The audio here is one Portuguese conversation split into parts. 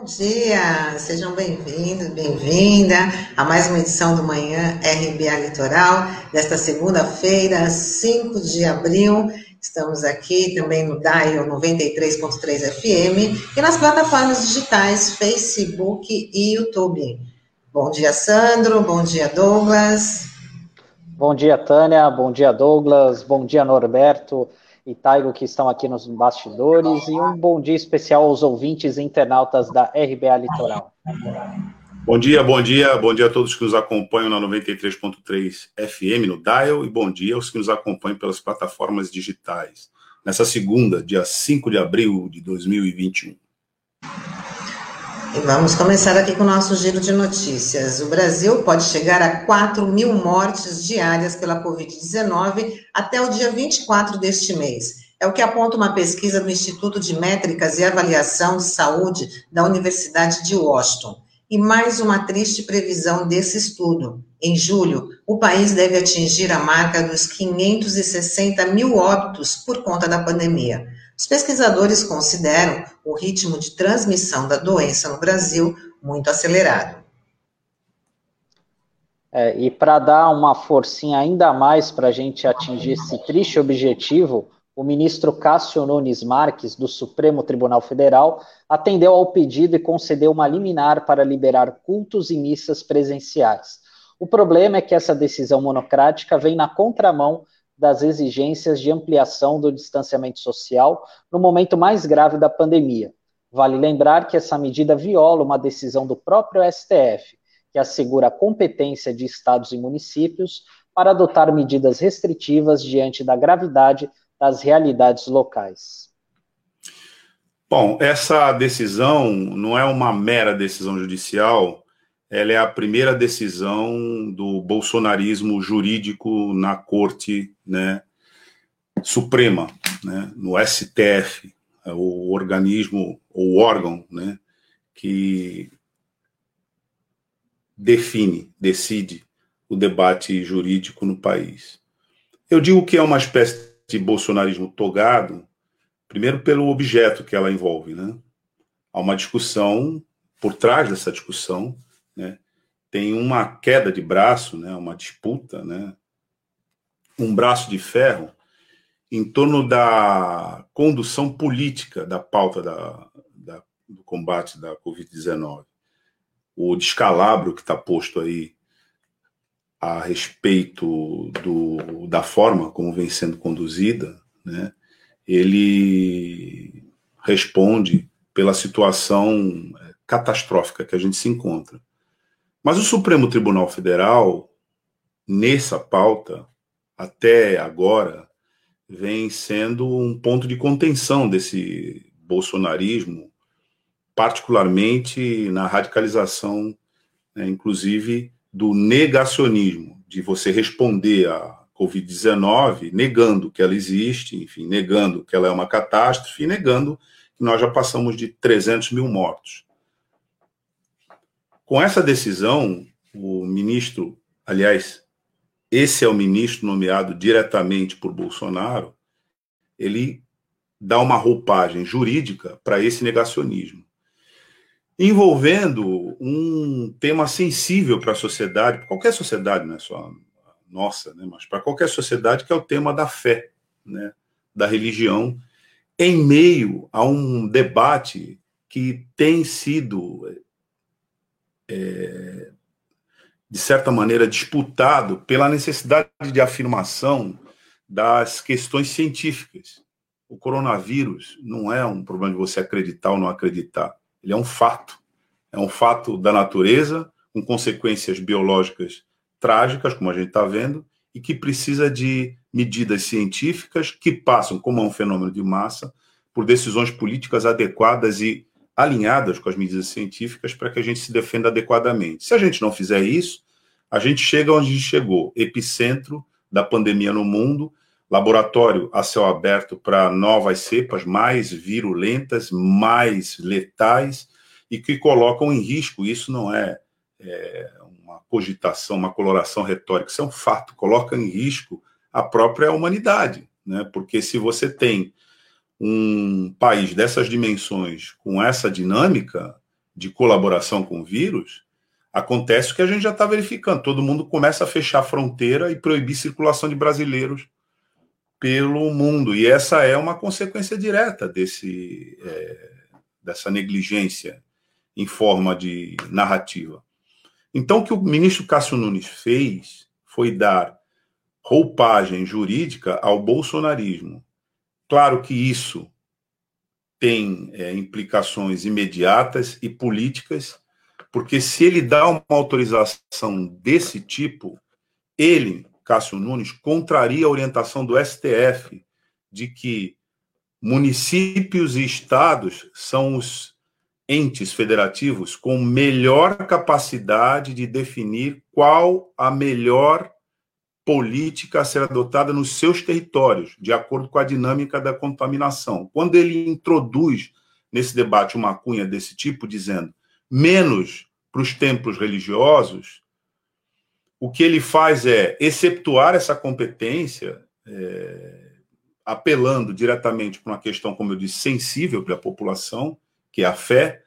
Bom dia, sejam bem-vindos, bem-vinda a mais uma edição do Manhã RBA Litoral, desta segunda-feira, 5 de abril. Estamos aqui também no DAIO 93.3 FM e nas plataformas digitais Facebook e YouTube. Bom dia, Sandro, bom dia, Douglas. Bom dia, Tânia, bom dia, Douglas, bom dia, Norberto e Taigo que estão aqui nos bastidores, e um bom dia especial aos ouvintes internautas da RBA Litoral. Bom dia, bom dia, bom dia a todos que nos acompanham na 93.3 FM no Dial, e bom dia aos que nos acompanham pelas plataformas digitais, nessa segunda, dia 5 de abril de 2021. E vamos começar aqui com o nosso giro de notícias. O Brasil pode chegar a 4 mil mortes diárias pela Covid-19 até o dia 24 deste mês. É o que aponta uma pesquisa do Instituto de Métricas e Avaliação de Saúde da Universidade de Washington. E mais uma triste previsão desse estudo. Em julho, o país deve atingir a marca dos 560 mil óbitos por conta da pandemia. Os pesquisadores consideram o ritmo de transmissão da doença no Brasil muito acelerado. É, e para dar uma forcinha ainda mais para a gente atingir esse triste objetivo, o ministro Cássio Nunes Marques, do Supremo Tribunal Federal, atendeu ao pedido e concedeu uma liminar para liberar cultos e missas presenciais. O problema é que essa decisão monocrática vem na contramão das exigências de ampliação do distanciamento social no momento mais grave da pandemia. Vale lembrar que essa medida viola uma decisão do próprio STF, que assegura a competência de estados e municípios para adotar medidas restritivas diante da gravidade das realidades locais. Bom, essa decisão não é uma mera decisão judicial, ela é a primeira decisão do bolsonarismo jurídico na Corte né, Suprema, né, no STF, é o organismo, o órgão né, que define, decide o debate jurídico no país. Eu digo que é uma espécie de bolsonarismo togado, primeiro pelo objeto que ela envolve. Né? Há uma discussão, por trás dessa discussão, né, tem uma queda de braço, né, uma disputa, né, um braço de ferro em torno da condução política da pauta da, da do combate da Covid-19. O descalabro que está posto aí a respeito do, da forma como vem sendo conduzida, né, ele responde pela situação é, catastrófica que a gente se encontra. Mas o Supremo Tribunal Federal, nessa pauta, até agora, vem sendo um ponto de contenção desse bolsonarismo, particularmente na radicalização, né, inclusive do negacionismo, de você responder à Covid-19 negando que ela existe, enfim, negando que ela é uma catástrofe, negando que nós já passamos de 300 mil mortos. Com essa decisão, o ministro, aliás, esse é o ministro nomeado diretamente por Bolsonaro, ele dá uma roupagem jurídica para esse negacionismo, envolvendo um tema sensível para a sociedade, qualquer sociedade, não é só nossa, né, mas para qualquer sociedade, que é o tema da fé, né, da religião, em meio a um debate que tem sido é, de certa maneira, disputado pela necessidade de afirmação das questões científicas. O coronavírus não é um problema de você acreditar ou não acreditar, ele é um fato. É um fato da natureza, com consequências biológicas trágicas, como a gente está vendo, e que precisa de medidas científicas que passam, como é um fenômeno de massa, por decisões políticas adequadas e alinhadas com as medidas científicas para que a gente se defenda adequadamente. Se a gente não fizer isso, a gente chega onde chegou, epicentro da pandemia no mundo, laboratório a céu aberto para novas cepas mais virulentas, mais letais e que colocam em risco. Isso não é, é uma cogitação, uma coloração retórica, isso é um fato. Coloca em risco a própria humanidade, né? Porque se você tem um país dessas dimensões, com essa dinâmica, de colaboração com o vírus, acontece o que a gente já está verificando. Todo mundo começa a fechar a fronteira e proibir circulação de brasileiros pelo mundo. E essa é uma consequência direta desse, é, dessa negligência em forma de narrativa. Então, o que o ministro Cássio Nunes fez foi dar roupagem jurídica ao bolsonarismo. Claro que isso tem é, implicações imediatas e políticas, porque se ele dá uma autorização desse tipo, ele, Cássio Nunes, contraria a orientação do STF de que municípios e estados são os entes federativos com melhor capacidade de definir qual a melhor política a ser adotada nos seus territórios, de acordo com a dinâmica da contaminação. Quando ele introduz nesse debate uma cunha desse tipo, dizendo menos para os templos religiosos, o que ele faz é exceptuar essa competência, é, apelando diretamente para uma questão, como eu disse, sensível para a população, que é a fé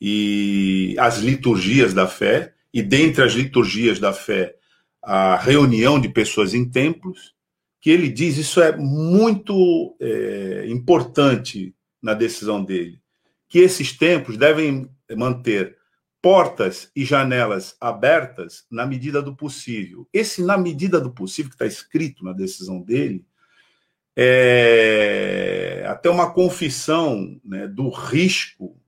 e as liturgias da fé, e dentre as liturgias da fé, a reunião de pessoas em templos, que ele diz isso é muito é, importante na decisão dele, que esses templos devem manter portas e janelas abertas na medida do possível. Esse na medida do possível que está escrito na decisão dele é até uma confissão né, do risco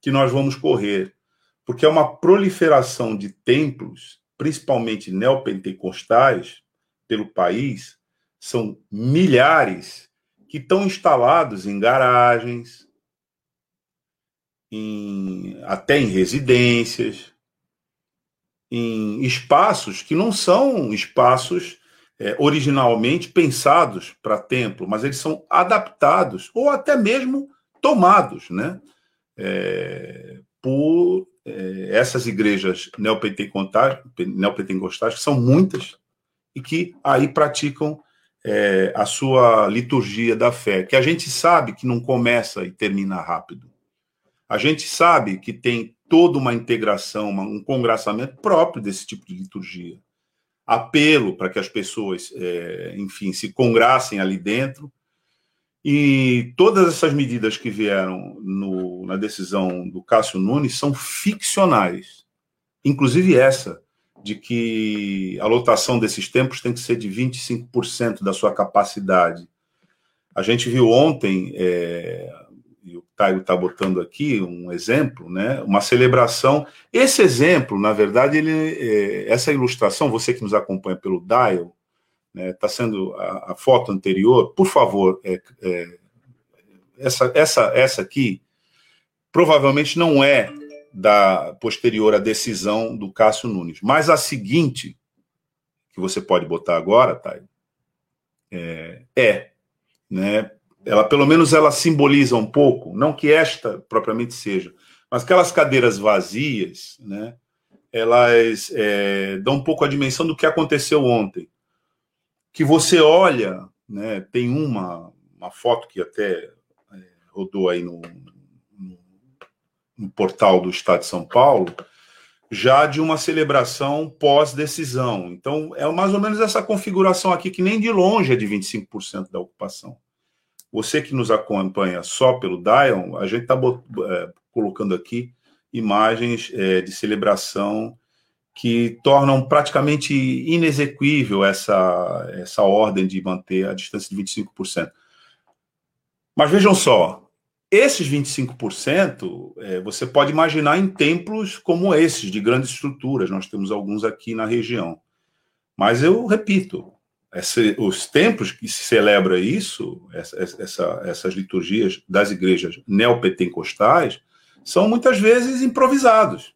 que nós vamos correr, porque é uma proliferação de templos principalmente neopentecostais, pelo país, são milhares que estão instalados em garagens, em, até em residências, em espaços que não são espaços é, originalmente pensados para templo, mas eles são adaptados ou até mesmo tomados né, é, por é, essas igrejas neopentecostais, que são muitas, e que aí praticam é, a sua liturgia da fé, que a gente sabe que não começa e termina rápido. A gente sabe que tem toda uma integração, um congraçamento próprio desse tipo de liturgia. Apelo para que as pessoas, é, enfim, se congrassem ali dentro, e todas essas medidas que vieram no, na decisão do Cássio Nunes são ficcionais. Inclusive essa, de que a lotação desses tempos tem que ser de 25% da sua capacidade. A gente viu ontem, é, e o Caio está botando aqui um exemplo, né, uma celebração. Esse exemplo, na verdade, ele, é, essa ilustração, você que nos acompanha pelo Dial, está né, tá sendo a, a, foto anterior, por favor, é, é, essa, essa, essa aqui provavelmente não é da posterior à decisão do Cássio Nunes, mas a seguinte, que você pode botar agora, Thay, é, é né, ela pelo menos ela simboliza um pouco, não que esta propriamente seja, mas aquelas cadeiras vazias, né, elas é, dão um pouco a dimensão do que aconteceu ontem que você olha, né, tem uma, uma foto que até é, rodou aí no, no, no portal do Estado de São Paulo, já de uma celebração pós-decisão. Então, é mais ou menos essa configuração aqui, que nem de longe é de 25% da ocupação. Você que nos acompanha só pelo Dion, a gente está é, colocando aqui imagens é, de celebração que tornam praticamente inexequível essa, essa ordem de manter a distância de 25%. Mas vejam só, esses 25% é, você pode imaginar em templos como esses, de grandes estruturas, nós temos alguns aqui na região. Mas eu repito, esse, os templos que se celebra isso, essa, essa, essas liturgias das igrejas neopentecostais, são muitas vezes improvisados.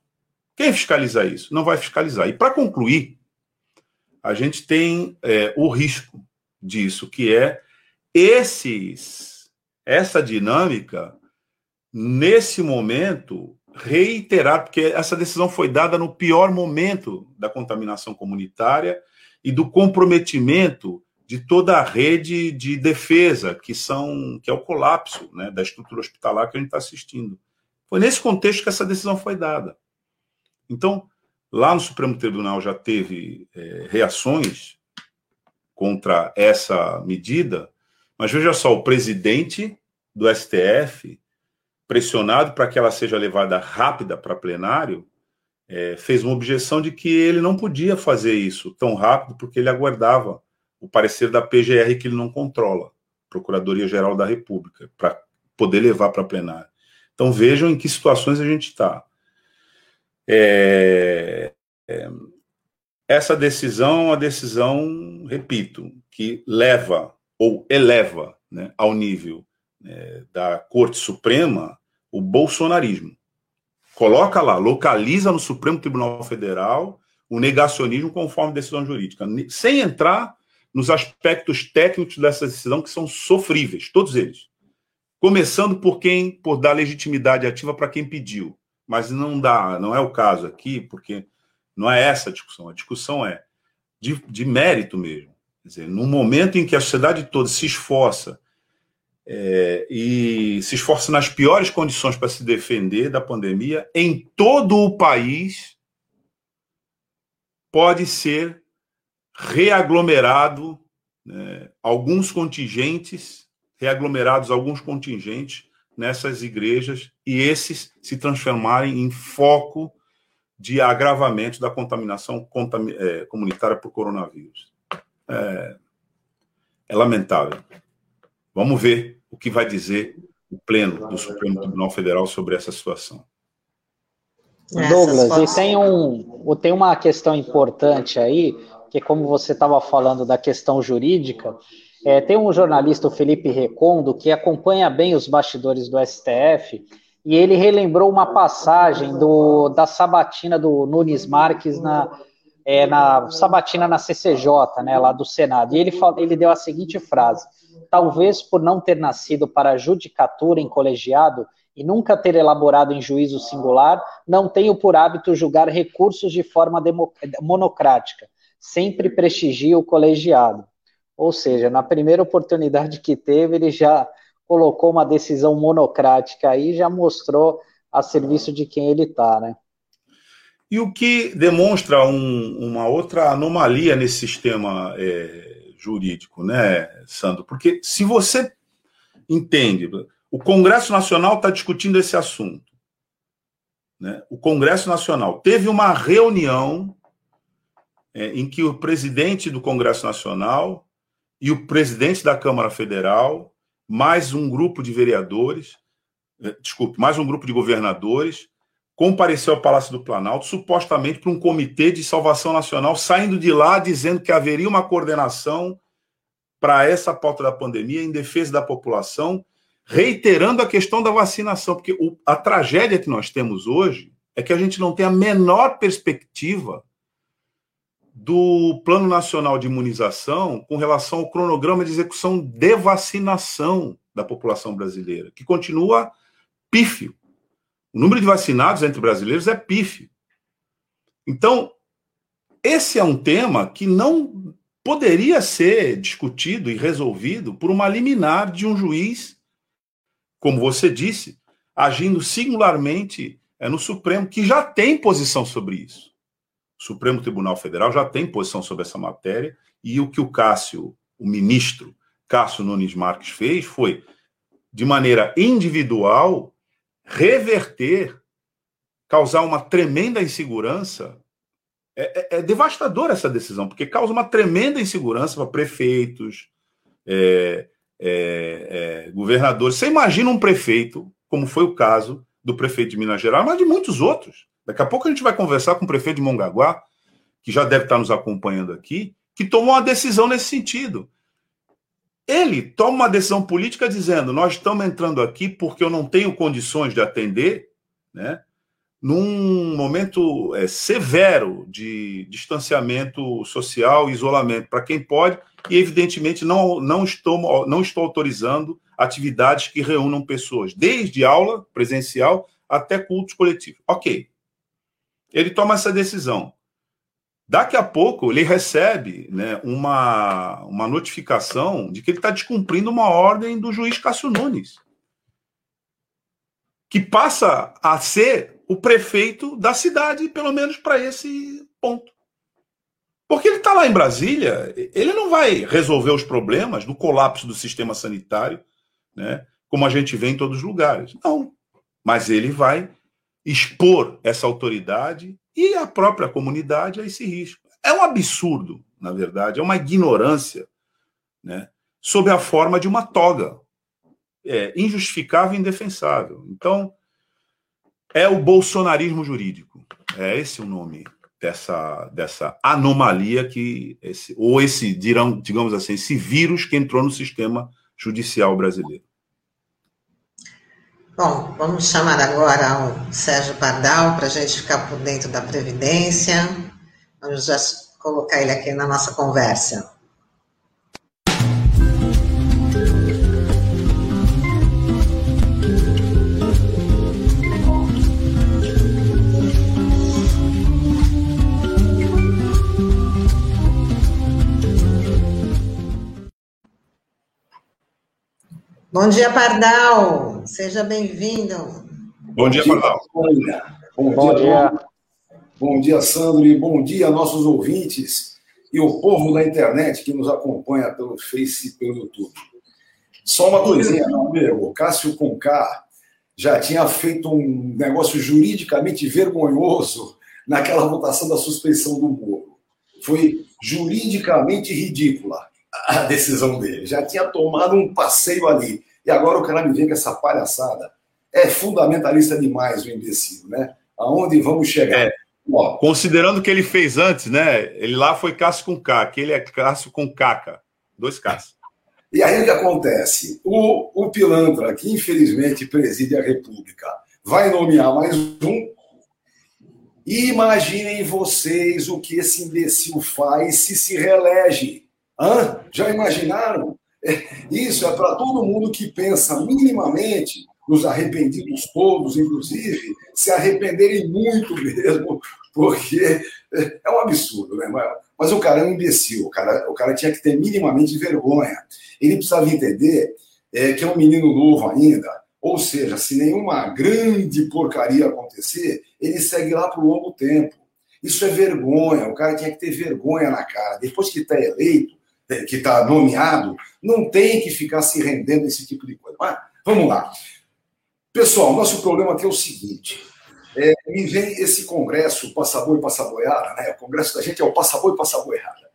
Quem fiscaliza isso? Não vai fiscalizar. E para concluir, a gente tem é, o risco disso, que é esses, essa dinâmica, nesse momento, reiterar, porque essa decisão foi dada no pior momento da contaminação comunitária e do comprometimento de toda a rede de defesa, que são que é o colapso né, da estrutura hospitalar que a gente está assistindo Foi nesse contexto que essa decisão foi dada. Então, lá no Supremo Tribunal já teve é, reações contra essa medida, mas veja só, o presidente do STF, pressionado para que ela seja levada rápida para plenário, é, fez uma objeção de que ele não podia fazer isso tão rápido, porque ele aguardava o parecer da PGR que ele não controla, Procuradoria-Geral da República, para poder levar para plenário. Então vejam em que situações a gente está. É, é, essa decisão é uma decisão, repito, que leva ou eleva né, ao nível né, da Corte Suprema o bolsonarismo. Coloca lá, localiza no Supremo Tribunal Federal o negacionismo conforme decisão jurídica, sem entrar nos aspectos técnicos dessa decisão que são sofríveis, todos eles. Começando por quem, por dar legitimidade ativa para quem pediu. Mas não dá, não é o caso aqui, porque não é essa a discussão. A discussão é de, de mérito mesmo. Quer dizer, no momento em que a sociedade toda se esforça é, e se esforça nas piores condições para se defender da pandemia, em todo o país pode ser reaglomerado né, alguns contingentes reaglomerados alguns contingentes nessas igrejas e esses se transformarem em foco de agravamento da contaminação é, comunitária por coronavírus. É, é lamentável. Vamos ver o que vai dizer o Pleno do Supremo Tribunal Federal sobre essa situação. Douglas, e tem, um, tem uma questão importante aí, que como você estava falando da questão jurídica, é, tem um jornalista, o Felipe Recondo, que acompanha bem os bastidores do STF, e ele relembrou uma passagem do, da sabatina do Nunes Marques na, é, na sabatina na CCJ, né, lá do Senado. E ele, ele deu a seguinte frase: talvez por não ter nascido para judicatura em colegiado e nunca ter elaborado em juízo singular, não tenho por hábito julgar recursos de forma monocrática. Sempre prestigio o colegiado. Ou seja, na primeira oportunidade que teve, ele já colocou uma decisão monocrática aí, já mostrou a serviço de quem ele está, né? E o que demonstra um, uma outra anomalia nesse sistema é, jurídico, né, Sandro? Porque se você entende, o Congresso Nacional está discutindo esse assunto. Né? O Congresso Nacional teve uma reunião é, em que o presidente do Congresso Nacional e o presidente da Câmara Federal, mais um grupo de vereadores, eh, desculpe, mais um grupo de governadores, compareceu ao Palácio do Planalto, supostamente para um comitê de salvação nacional, saindo de lá dizendo que haveria uma coordenação para essa pauta da pandemia em defesa da população, reiterando a questão da vacinação, porque o, a tragédia que nós temos hoje é que a gente não tem a menor perspectiva do Plano Nacional de Imunização com relação ao cronograma de execução de vacinação da população brasileira, que continua pífio. O número de vacinados entre brasileiros é pífio. Então, esse é um tema que não poderia ser discutido e resolvido por uma liminar de um juiz, como você disse, agindo singularmente é, no Supremo, que já tem posição sobre isso. O Supremo Tribunal Federal já tem posição sobre essa matéria e o que o Cássio, o ministro Cássio Nunes Marques fez foi, de maneira individual, reverter, causar uma tremenda insegurança. É, é, é devastadora essa decisão, porque causa uma tremenda insegurança para prefeitos, é, é, é, governadores. Você imagina um prefeito, como foi o caso do prefeito de Minas Gerais, mas de muitos outros, Daqui a pouco a gente vai conversar com o prefeito de Mongaguá, que já deve estar nos acompanhando aqui, que tomou uma decisão nesse sentido. Ele toma uma decisão política dizendo: nós estamos entrando aqui porque eu não tenho condições de atender, né? Num momento é, severo de distanciamento social, isolamento para quem pode, e evidentemente não, não, estou, não estou autorizando atividades que reúnam pessoas, desde aula presencial até cultos coletivos. Ok, ele toma essa decisão. Daqui a pouco ele recebe né, uma, uma notificação de que ele está descumprindo uma ordem do juiz Cássio Nunes. que passa a ser o prefeito da cidade, pelo menos para esse ponto. Porque ele está lá em Brasília, ele não vai resolver os problemas do colapso do sistema sanitário, né, como a gente vê em todos os lugares. Não. Mas ele vai expor essa autoridade e a própria comunidade a esse risco. É um absurdo, na verdade, é uma ignorância né, sob a forma de uma toga. É injustificável e indefensável. Então, é o bolsonarismo jurídico. É esse o nome dessa, dessa anomalia que esse, ou esse dirão, digamos assim, esse vírus que entrou no sistema judicial brasileiro. Bom, vamos chamar agora o Sérgio Pardal para a gente ficar por dentro da Previdência. Vamos já colocar ele aqui na nossa conversa. Bom dia, Pardal. Seja bem-vindo. Bom dia, Pardal. Bom, bom dia. dia. Bom dia, Sandro, e bom dia a nossos ouvintes e o povo da internet que nos acompanha pelo Face e pelo YouTube. Só uma coisinha, meu amigo. Cássio Conká já tinha feito um negócio juridicamente vergonhoso naquela votação da suspeição do Moro. Foi juridicamente ridícula a decisão dele. Já tinha tomado um passeio ali. E agora o cara me vem com essa palhaçada. É fundamentalista demais o imbecil, né? Aonde vamos chegar? É. Ó, Considerando o que ele fez antes, né? Ele lá foi Cássio com K, aqui ele é Cássio com Caca. Dois Ks. E aí o que acontece? O, o pilantra, que infelizmente preside a República, vai nomear mais um. Imaginem vocês o que esse imbecil faz se se reelege. Hã? Já imaginaram? É, isso é para todo mundo que pensa minimamente, os arrependidos todos, inclusive, se arrependerem muito mesmo, porque é um absurdo, né? Mas o cara é um imbecil, o cara, o cara tinha que ter minimamente vergonha. Ele precisava entender é, que é um menino novo ainda, ou seja, se nenhuma grande porcaria acontecer, ele segue lá por longo tempo. Isso é vergonha, o cara tinha que ter vergonha na cara. Depois que está eleito, que está nomeado, não tem que ficar se rendendo a esse tipo de coisa. Mas, vamos lá. Pessoal, nosso problema aqui é o seguinte. É, me vem esse congresso Passaboi e Passaboiada, né? O congresso da gente é o Passaboi e Passaboiada.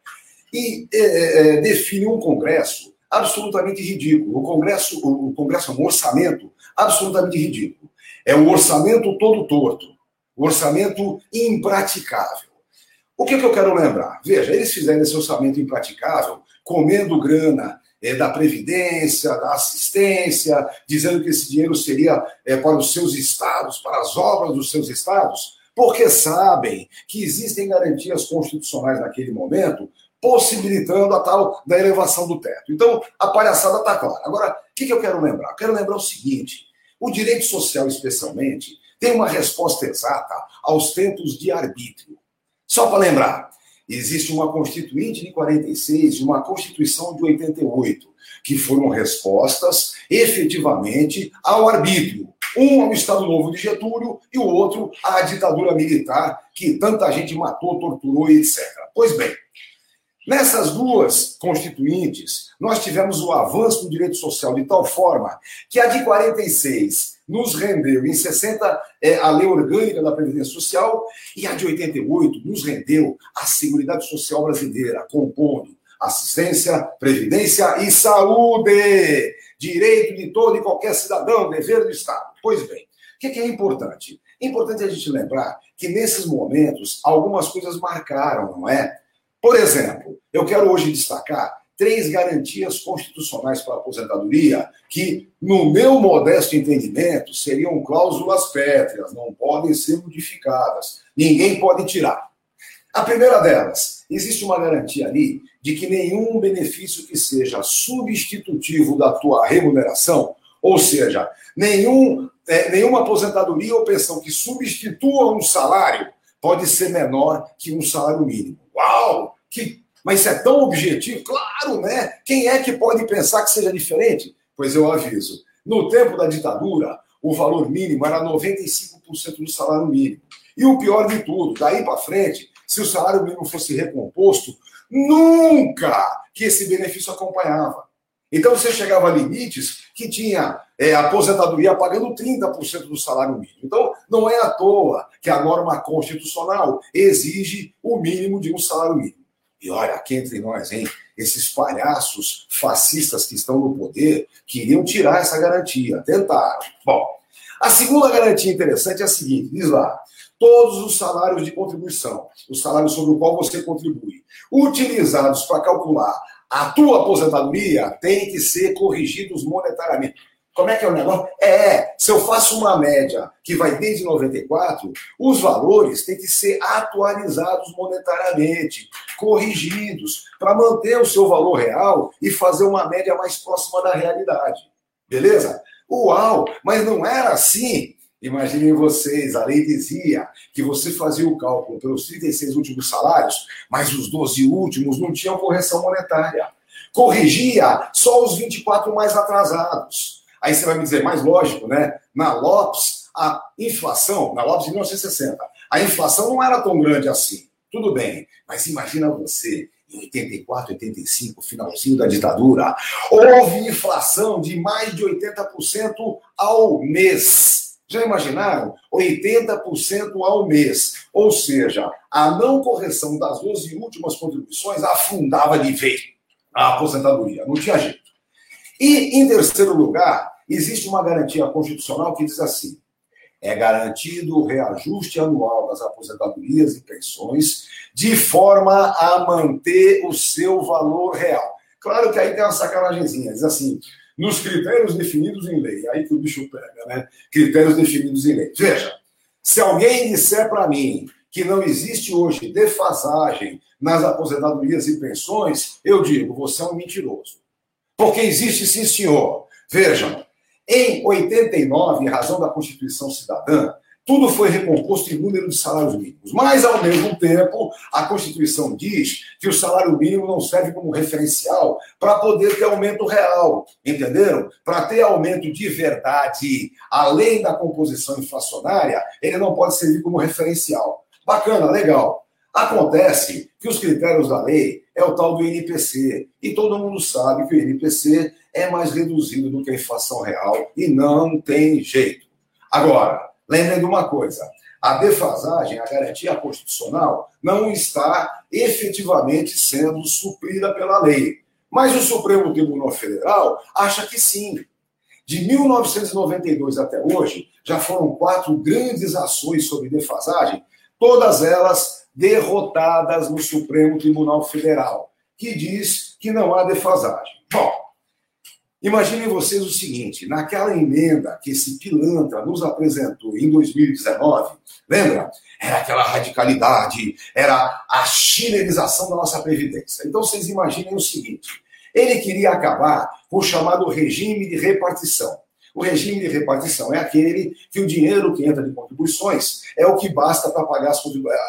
E é, é, é, define um congresso absolutamente ridículo. O congresso, o congresso é um orçamento absolutamente ridículo. É um orçamento todo torto. Um orçamento impraticável. O que, que eu quero lembrar? Veja, eles fizeram esse orçamento impraticável comendo grana é, da Previdência, da assistência, dizendo que esse dinheiro seria é, para os seus estados, para as obras dos seus estados, porque sabem que existem garantias constitucionais naquele momento possibilitando a tal da elevação do teto. Então, a palhaçada está clara. Agora, o que, que eu quero lembrar? Eu quero lembrar o seguinte: o direito social, especialmente, tem uma resposta exata aos tempos de arbítrio. Só para lembrar, existe uma Constituinte de 46 e uma Constituição de 88, que foram respostas efetivamente ao arbítrio. Um ao Estado Novo de Getúlio e o outro à ditadura militar, que tanta gente matou, torturou e etc. Pois bem, nessas duas constituintes, nós tivemos o avanço do direito social de tal forma que a de 46 nos rendeu em 60 é, a lei orgânica da Previdência Social e a de 88 nos rendeu a Seguridade Social Brasileira, compondo assistência, previdência e saúde, direito de todo e qualquer cidadão, dever do Estado. Pois bem, o que é importante? É importante a gente lembrar que nesses momentos algumas coisas marcaram, não é? Por exemplo, eu quero hoje destacar três garantias constitucionais para a aposentadoria que, no meu modesto entendimento, seriam cláusulas pétreas, não podem ser modificadas, ninguém pode tirar. A primeira delas, existe uma garantia ali de que nenhum benefício que seja substitutivo da tua remuneração, ou seja, nenhum, é, nenhuma aposentadoria ou pensão que substitua um salário, pode ser menor que um salário mínimo. Uau! Que mas se é tão objetivo, claro, né? Quem é que pode pensar que seja diferente? Pois eu aviso. No tempo da ditadura, o valor mínimo era 95% do salário mínimo. E o pior de tudo, daí para frente, se o salário mínimo fosse recomposto, nunca que esse benefício acompanhava. Então você chegava a limites que tinha é, aposentadoria pagando 30% do salário mínimo. Então não é à toa que a norma constitucional exige o mínimo de um salário mínimo. E olha, aqui entre nós, hein? Esses palhaços fascistas que estão no poder queriam tirar essa garantia. Tentaram. Bom, a segunda garantia interessante é a seguinte: diz lá, todos os salários de contribuição, o salário sobre o qual você contribui, utilizados para calcular a tua aposentadoria, têm que ser corrigidos monetariamente. Como é que é o negócio? É, se eu faço uma média que vai desde 94, os valores têm que ser atualizados monetariamente, corrigidos, para manter o seu valor real e fazer uma média mais próxima da realidade. Beleza? Uau! Mas não era assim. Imaginem vocês, a lei dizia que você fazia o cálculo pelos 36 últimos salários, mas os 12 últimos não tinham correção monetária. Corrigia só os 24 mais atrasados. Aí você vai me dizer, mais lógico, né? Na Lopes, a inflação, na Lopes de 1960, a inflação não era tão grande assim. Tudo bem, mas imagina você, em 84, 85, finalzinho da ditadura, houve inflação de mais de 80% ao mês. Já imaginaram? 80% ao mês. Ou seja, a não correção das 12 últimas contribuições afundava de vez a aposentadoria. Não tinha jeito. E, em terceiro lugar, existe uma garantia constitucional que diz assim: é garantido o reajuste anual das aposentadorias e pensões de forma a manter o seu valor real. Claro que aí tem uma sacanagemzinha, diz assim, nos critérios definidos em lei, aí que o bicho pega, né? Critérios definidos em lei. Veja, se alguém disser para mim que não existe hoje defasagem nas aposentadorias e pensões, eu digo, você é um mentiroso. Porque existe sim, senhor. Vejam, em 89, em razão da Constituição Cidadã, tudo foi recomposto em número de salários mínimos. Mas, ao mesmo tempo, a Constituição diz que o salário mínimo não serve como referencial para poder ter aumento real. Entenderam? Para ter aumento de verdade, além da composição inflacionária, ele não pode servir como referencial. Bacana, legal. Acontece que os critérios da lei é o tal do INPC. E todo mundo sabe que o INPC é mais reduzido do que a inflação real e não tem jeito. Agora, lembrem de uma coisa: a defasagem, a garantia constitucional, não está efetivamente sendo suprida pela lei. Mas o Supremo Tribunal Federal acha que sim. De 1992 até hoje, já foram quatro grandes ações sobre defasagem, todas elas derrotadas no Supremo Tribunal Federal, que diz que não há defasagem. Bom, Imaginem vocês o seguinte: naquela emenda que esse pilantra nos apresentou em 2019, lembra? Era aquela radicalidade, era a chinelização da nossa Previdência. Então vocês imaginem o seguinte: ele queria acabar com o chamado regime de repartição. O regime de repartição é aquele que o dinheiro que entra de contribuições é o que basta para pagar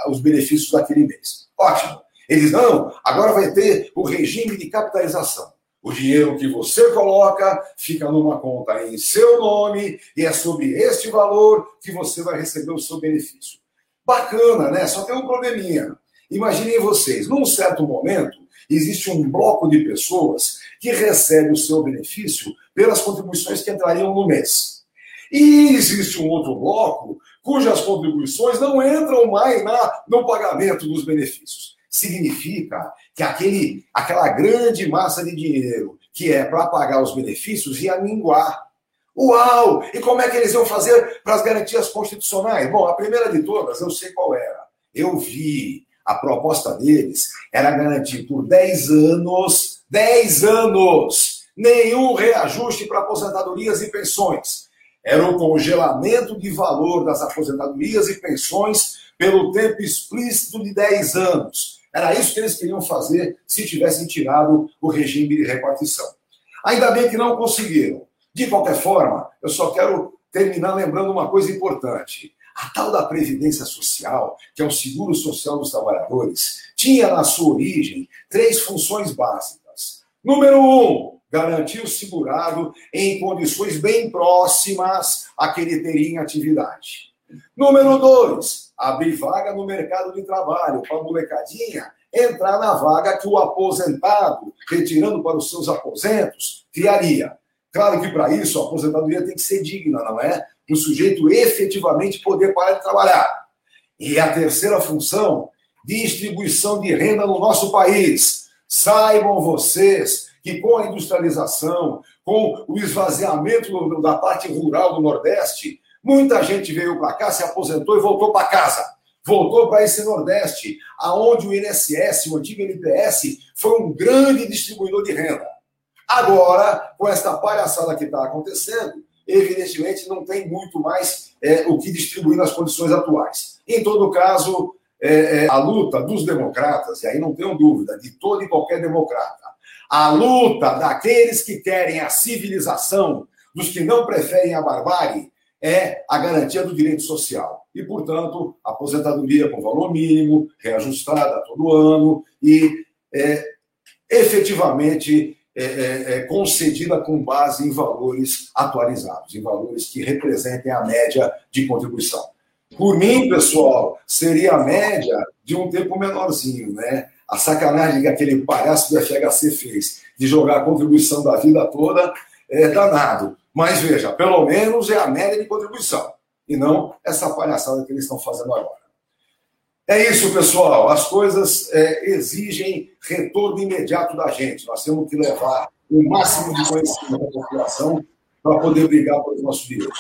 os benefícios daquele mês. Ótimo. Eles não, agora vai ter o regime de capitalização. O dinheiro que você coloca fica numa conta em seu nome e é sobre este valor que você vai receber o seu benefício. Bacana, né? Só tem um probleminha. Imaginem vocês, num certo momento, existe um bloco de pessoas que recebe o seu benefício pelas contribuições que entrariam no mês. E existe um outro bloco cujas contribuições não entram mais na, no pagamento dos benefícios significa que aquele, aquela grande massa de dinheiro que é para pagar os benefícios ia minguar. Uau! E como é que eles iam fazer para as garantias constitucionais? Bom, a primeira de todas, eu sei qual era. Eu vi. A proposta deles era garantir por 10 anos, 10 anos, nenhum reajuste para aposentadorias e pensões. Era o congelamento de valor das aposentadorias e pensões pelo tempo explícito de 10 anos. Era isso que eles queriam fazer se tivessem tirado o regime de repartição. Ainda bem que não conseguiram. De qualquer forma, eu só quero terminar lembrando uma coisa importante. A tal da Previdência Social, que é o seguro social dos trabalhadores, tinha na sua origem três funções básicas. Número um, garantir o segurado em condições bem próximas a que ele teria em atividade. Número dois, abrir vaga no mercado de trabalho para a molecadinha entrar na vaga que o aposentado, retirando para os seus aposentos, criaria. Claro que para isso a aposentadoria tem que ser digna, não é? Para o sujeito efetivamente poder parar de trabalhar. E a terceira função, distribuição de renda no nosso país. Saibam vocês que com a industrialização, com o esvaziamento da parte rural do Nordeste, muita gente veio para cá, se aposentou e voltou para casa voltou para esse Nordeste, aonde o INSS, o antigo NPS, foi um grande distribuidor de renda. Agora, com esta palhaçada que está acontecendo, evidentemente não tem muito mais é, o que distribuir nas condições atuais. Em todo caso, é, é, a luta dos democratas, e aí não tenho dúvida, de todo e qualquer democrata, a luta daqueles que querem a civilização, dos que não preferem a barbárie, é a garantia do direito social. E, portanto, aposentadoria com valor mínimo, reajustada todo ano e é, efetivamente é, é, é, concedida com base em valores atualizados, em valores que representem a média de contribuição. Por mim, pessoal, seria a média de um tempo menorzinho, né? A sacanagem que aquele palhaço do FHC fez de jogar a contribuição da vida toda é danado. Mas veja, pelo menos é a média de contribuição, e não essa palhaçada que eles estão fazendo agora. É isso, pessoal. As coisas é, exigem retorno imediato da gente. Nós temos que levar o máximo de conhecimento da população para poder brigar pelos nossos direitos.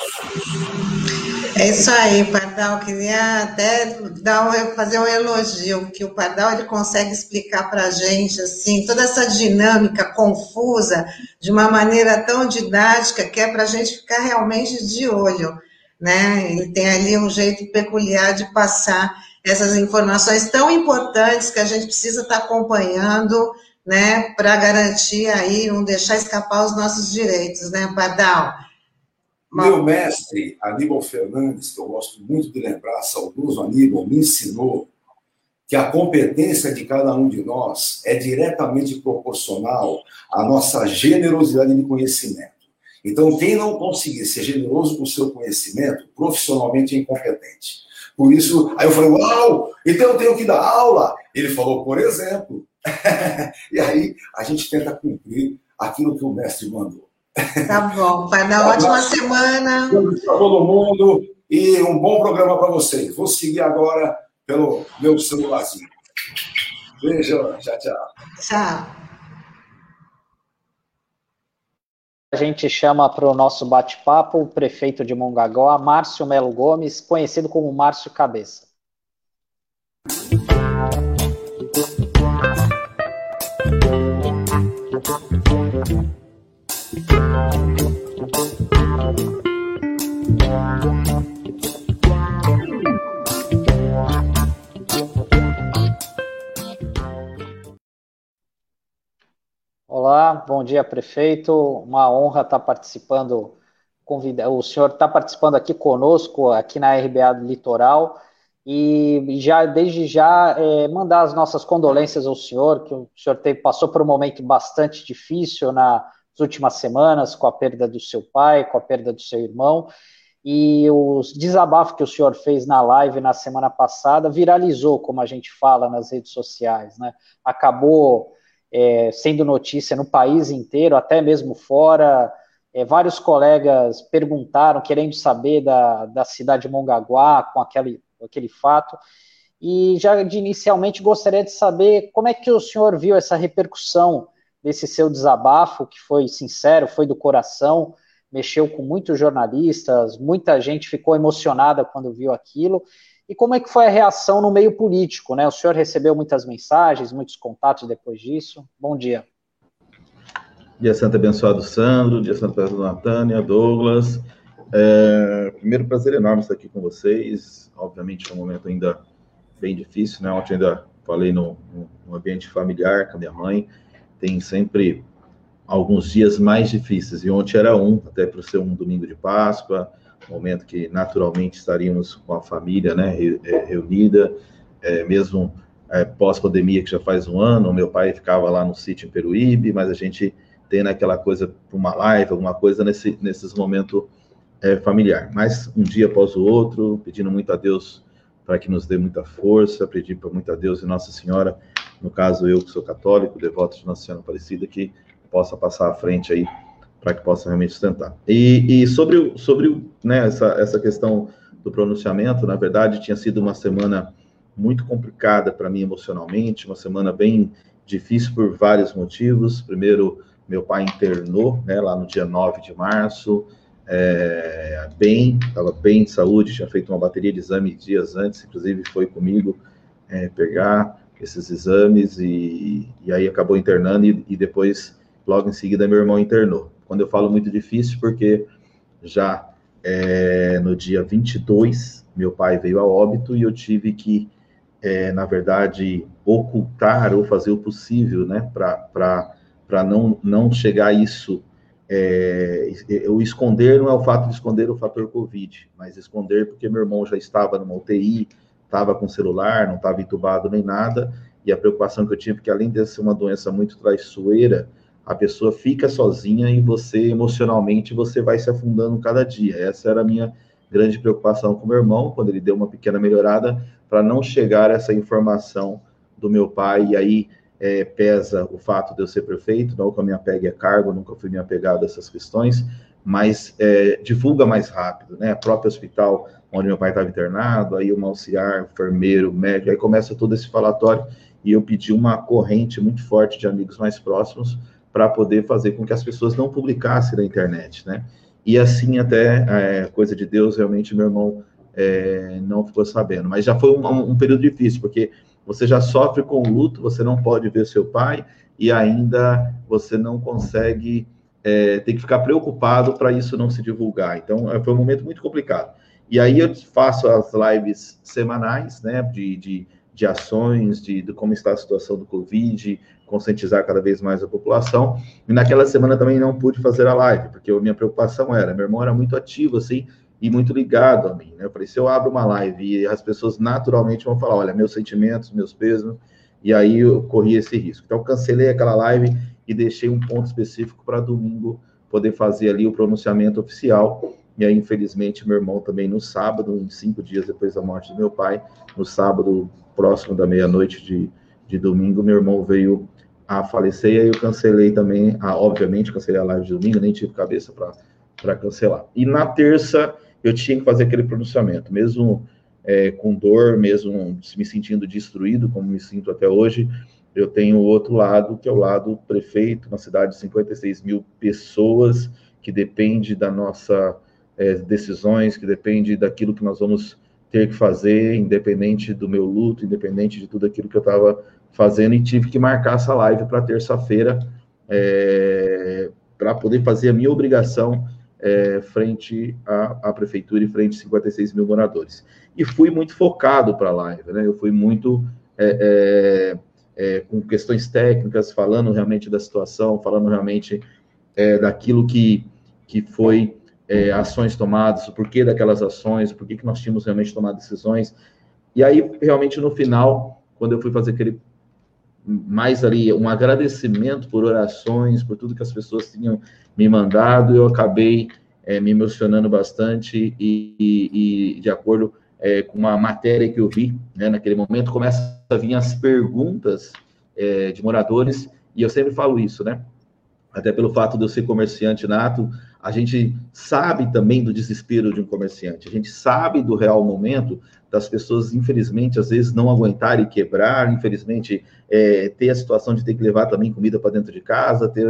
É isso aí, Pardal. Queria até dar fazer um elogio, que o Pardal ele consegue explicar para a gente assim toda essa dinâmica confusa de uma maneira tão didática que é para a gente ficar realmente de olho, né? Ele tem ali um jeito peculiar de passar essas informações tão importantes que a gente precisa estar acompanhando, né, para garantir aí, não deixar escapar os nossos direitos, né, Pardal? Meu mestre, Aníbal Fernandes, que eu gosto muito de lembrar, saudoso Aníbal, me ensinou que a competência de cada um de nós é diretamente proporcional à nossa generosidade de conhecimento. Então, quem não conseguir ser generoso com o seu conhecimento, profissionalmente é incompetente. Por isso, aí eu falei, uau, então eu tenho que dar aula. Ele falou, por exemplo. e aí a gente tenta cumprir aquilo que o mestre mandou. Tá bom, vai dar ótima semana. Para todo mundo e um bom programa para vocês. Vou seguir agora pelo meu celularzinho. Beijo, tchau, tchau. Tchau. A gente chama para o nosso bate-papo o prefeito de Mongaguá, Márcio Melo Gomes, conhecido como Márcio Cabeça. Bom dia, prefeito. Uma honra estar participando, convida, o senhor está participando aqui conosco, aqui na RBA Litoral, e já desde já é, mandar as nossas condolências ao senhor, que o senhor teve, passou por um momento bastante difícil nas últimas semanas, com a perda do seu pai, com a perda do seu irmão, e os desabafos que o senhor fez na live na semana passada viralizou, como a gente fala nas redes sociais, né? Acabou é, sendo notícia no país inteiro, até mesmo fora. É, vários colegas perguntaram, querendo saber da, da cidade de Mongaguá com aquele, aquele fato. E já de inicialmente gostaria de saber como é que o senhor viu essa repercussão desse seu desabafo, que foi sincero, foi do coração, mexeu com muitos jornalistas, muita gente ficou emocionada quando viu aquilo. E como é que foi a reação no meio político? Né? O senhor recebeu muitas mensagens, muitos contatos depois disso? Bom dia. Dia Santo abençoado Sandro, dia Santo abençoado Natânia, Douglas. É, primeiro, prazer enorme estar aqui com vocês. Obviamente, é um momento ainda bem difícil, né? Ontem ainda falei no, no ambiente familiar com a minha mãe. Tem sempre alguns dias mais difíceis, e ontem era um, até por ser um domingo de Páscoa, momento que naturalmente estaríamos com a família né, é, reunida, é, mesmo é, pós-pandemia, que já faz um ano, meu pai ficava lá no sítio em Peruíbe, mas a gente tendo aquela coisa para uma live, alguma coisa nesse, nesses momentos é, familiar. Mas um dia após o outro, pedindo muito a Deus para que nos dê muita força, pedir para muito a Deus e Nossa Senhora, no caso eu que sou católico, devoto de Nossa Senhora Aparecida, que possa passar à frente aí para que possa realmente sustentar. E, e sobre, sobre né, essa, essa questão do pronunciamento, na verdade, tinha sido uma semana muito complicada para mim emocionalmente, uma semana bem difícil por vários motivos. Primeiro, meu pai internou, né, lá no dia 9 de março, é, bem, estava bem de saúde, tinha feito uma bateria de exames dias antes, inclusive foi comigo é, pegar esses exames e, e aí acabou internando e, e, depois, logo em seguida, meu irmão internou. Quando eu falo muito difícil, porque já é, no dia 22, meu pai veio a óbito e eu tive que, é, na verdade, ocultar ou fazer o possível, né, para não, não chegar a isso é, o esconder não é o fato de esconder o fator Covid, mas esconder porque meu irmão já estava numa UTI, estava com celular, não estava entubado nem nada, e a preocupação que eu tinha, porque além de ser uma doença muito traiçoeira, a pessoa fica sozinha e você, emocionalmente, você vai se afundando cada dia. Essa era a minha grande preocupação com meu irmão, quando ele deu uma pequena melhorada, para não chegar essa informação do meu pai, e aí é, pesa o fato de eu ser prefeito, não que eu me apegue a cargo, nunca fui me apegado a essas questões, mas é, divulga mais rápido, né? O próprio hospital onde meu pai estava internado, aí uma auxiliar, enfermeiro, médico, aí começa todo esse falatório e eu pedi uma corrente muito forte de amigos mais próximos para poder fazer com que as pessoas não publicassem na internet, né? E assim até, é, coisa de Deus, realmente meu irmão é, não ficou sabendo. Mas já foi um, um período difícil, porque você já sofre com luto, você não pode ver seu pai e ainda você não consegue, é, tem que ficar preocupado para isso não se divulgar. Então, é, foi um momento muito complicado. E aí eu faço as lives semanais, né, de, de, de ações, de, de como está a situação do Covid, conscientizar cada vez mais a população. E naquela semana também não pude fazer a live, porque a minha preocupação era, meu irmão era muito ativo, assim, e muito ligado a mim, né? Eu falei, se eu abro uma live e as pessoas naturalmente vão falar, olha, meus sentimentos, meus pesos, e aí eu corri esse risco. Então, cancelei aquela live e deixei um ponto específico para domingo poder fazer ali o pronunciamento oficial. E aí, infelizmente, meu irmão também no sábado, cinco dias depois da morte do meu pai, no sábado próximo da meia-noite de, de domingo, meu irmão veio a falecer, e aí eu cancelei também, a, obviamente, cancelei a live de domingo, nem tive cabeça para cancelar. E na terça, eu tinha que fazer aquele pronunciamento, mesmo é, com dor, mesmo me sentindo destruído, como me sinto até hoje, eu tenho o outro lado, que é o lado prefeito, uma cidade de 56 mil pessoas, que depende da nossa é, decisões, que depende daquilo que nós vamos ter que fazer, independente do meu luto, independente de tudo aquilo que eu estava fazendo, e tive que marcar essa live para terça-feira, é, para poder fazer a minha obrigação é, frente à, à, prefeitura e frente a 56 mil moradores. E fui muito focado para a live, né? Eu fui muito é, é, é, com questões técnicas, falando realmente da situação, falando realmente é, daquilo que, que foi ações tomadas, o porquê daquelas ações, por que nós tínhamos realmente tomado decisões. E aí, realmente, no final, quando eu fui fazer aquele mais ali um agradecimento por orações, por tudo que as pessoas tinham me mandado, eu acabei é, me emocionando bastante e, e, e de acordo é, com uma matéria que eu vi, né, naquele momento, começa a vir as perguntas é, de moradores, e eu sempre falo isso, né? Até pelo fato de eu ser comerciante nato, a gente sabe também do desespero de um comerciante, a gente sabe do real momento das pessoas, infelizmente, às vezes não aguentar e quebrar, infelizmente, é, ter a situação de ter que levar também comida para dentro de casa, ter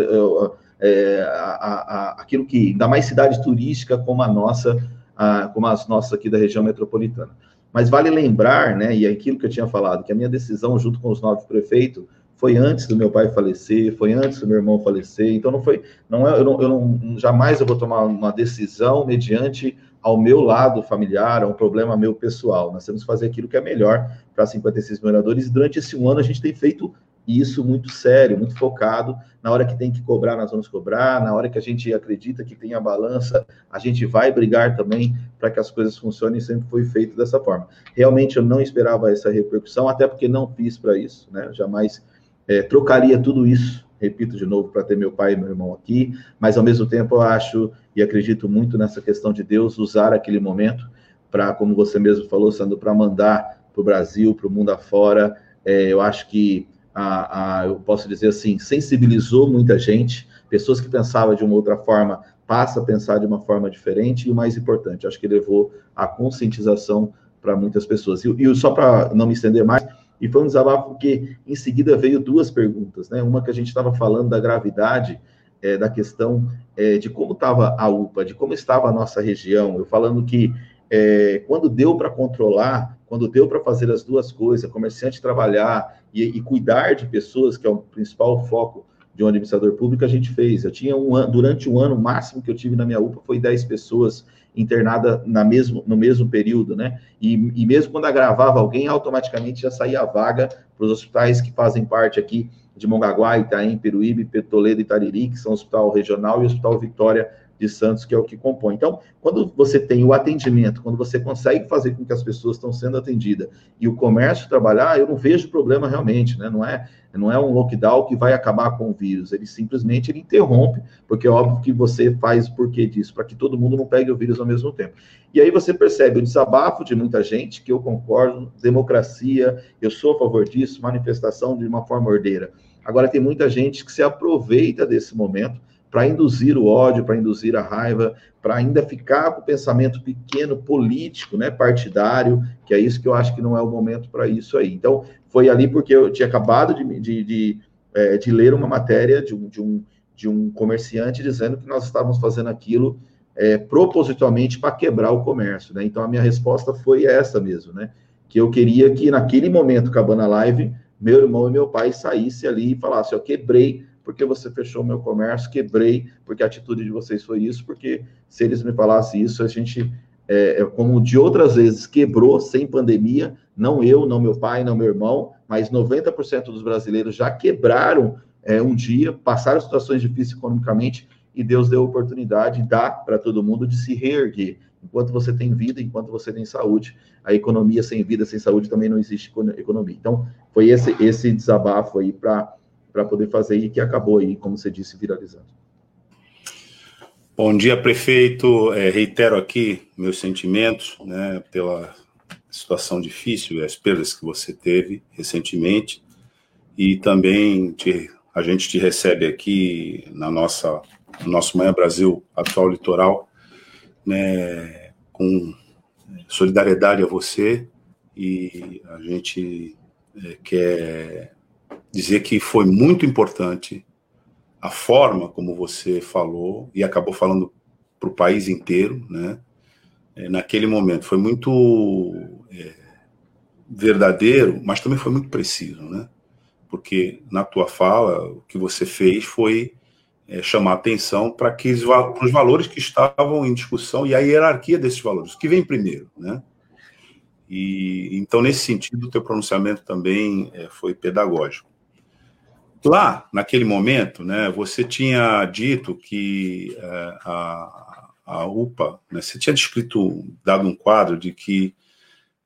é, a, a, aquilo que, ainda mais cidade turística como a nossa, a, como as nossas aqui da região metropolitana. Mas vale lembrar, né, e é aquilo que eu tinha falado, que a minha decisão, junto com os nove prefeitos, foi antes do meu pai falecer, foi antes do meu irmão falecer, então não foi, não é, eu não, eu não jamais eu vou tomar uma decisão mediante ao meu lado familiar, a um problema meu pessoal. Nós temos que fazer aquilo que é melhor para 56 moradores. E durante esse um ano a gente tem feito isso muito sério, muito focado. Na hora que tem que cobrar, nós vamos cobrar. Na hora que a gente acredita que tem a balança, a gente vai brigar também para que as coisas funcionem. Sempre foi feito dessa forma. Realmente eu não esperava essa repercussão, até porque não fiz para isso, né? Jamais é, trocaria tudo isso repito de novo, para ter meu pai e meu irmão aqui, mas ao mesmo tempo eu acho e acredito muito nessa questão de Deus usar aquele momento para, como você mesmo falou, Sandro, para mandar para o Brasil, para o mundo afora. É, eu acho que, a, a, eu posso dizer assim, sensibilizou muita gente, pessoas que pensavam de uma outra forma passa a pensar de uma forma diferente e o mais importante, acho que levou a conscientização para muitas pessoas. E, e só para não me estender mais, e foi um desabafo porque em seguida veio duas perguntas, né? Uma que a gente estava falando da gravidade é, da questão é, de como estava a UPA, de como estava a nossa região. Eu falando que é, quando deu para controlar, quando deu para fazer as duas coisas, comerciante trabalhar e, e, cuidar de pessoas, que é o principal foco de um administrador público, a gente fez. Eu tinha um ano, durante um ano, o máximo que eu tive na minha UPA foi 10 pessoas internadas na mesmo, no mesmo período, né? E, e mesmo quando agravava alguém, automaticamente já saía a vaga para os hospitais que fazem parte aqui de Mongaguá, Itaim, Peruíbe, Toledo e Tariri, que são o Hospital Regional e o Hospital Vitória de Santos, que é o que compõe. Então, quando você tem o atendimento, quando você consegue fazer com que as pessoas estão sendo atendidas e o comércio trabalhar, eu não vejo problema realmente, né? Não é, não é um lockdown que vai acabar com o vírus, ele simplesmente ele interrompe, porque é óbvio que você faz o porquê disso, para que todo mundo não pegue o vírus ao mesmo tempo. E aí você percebe o desabafo de muita gente, que eu concordo, democracia, eu sou a favor disso, manifestação de uma forma ordeira. Agora tem muita gente que se aproveita desse momento para induzir o ódio, para induzir a raiva, para ainda ficar com o pensamento pequeno político, né, partidário, que é isso que eu acho que não é o momento para isso aí. Então, foi ali porque eu tinha acabado de, de, de, é, de ler uma matéria de um, de, um, de um comerciante dizendo que nós estávamos fazendo aquilo é, propositalmente para quebrar o comércio, né? Então, a minha resposta foi essa mesmo, né? Que eu queria que naquele momento, acabando a live, meu irmão e meu pai saíssem ali e falassem, eu quebrei porque você fechou meu comércio, quebrei, porque a atitude de vocês foi isso, porque se eles me falassem isso, a gente, é, é, como de outras vezes, quebrou sem pandemia, não eu, não meu pai, não meu irmão, mas 90% dos brasileiros já quebraram é, um dia, passaram situações difíceis economicamente, e Deus deu a oportunidade, dá para todo mundo de se reerguer. Enquanto você tem vida, enquanto você tem saúde, a economia sem vida, sem saúde também não existe economia. Então, foi esse, esse desabafo aí para para poder fazer e que acabou aí, como você disse, viralizando. Bom dia, prefeito. É, reitero aqui meus sentimentos né, pela situação difícil, as perdas que você teve recentemente, e também te, a gente te recebe aqui na nossa no nosso Manhã Brasil atual litoral, né, com solidariedade a você e a gente é, quer dizer que foi muito importante a forma como você falou e acabou falando para o país inteiro, né? É, naquele momento foi muito é, verdadeiro, mas também foi muito preciso, né? Porque na tua fala o que você fez foi é, chamar atenção para que os, valores que estavam em discussão e a hierarquia desses valores, o que vem primeiro, né? E então nesse sentido o teu pronunciamento também é, foi pedagógico. Lá, naquele momento, né, você tinha dito que é, a, a UPA, né, você tinha descrito, dado um quadro de que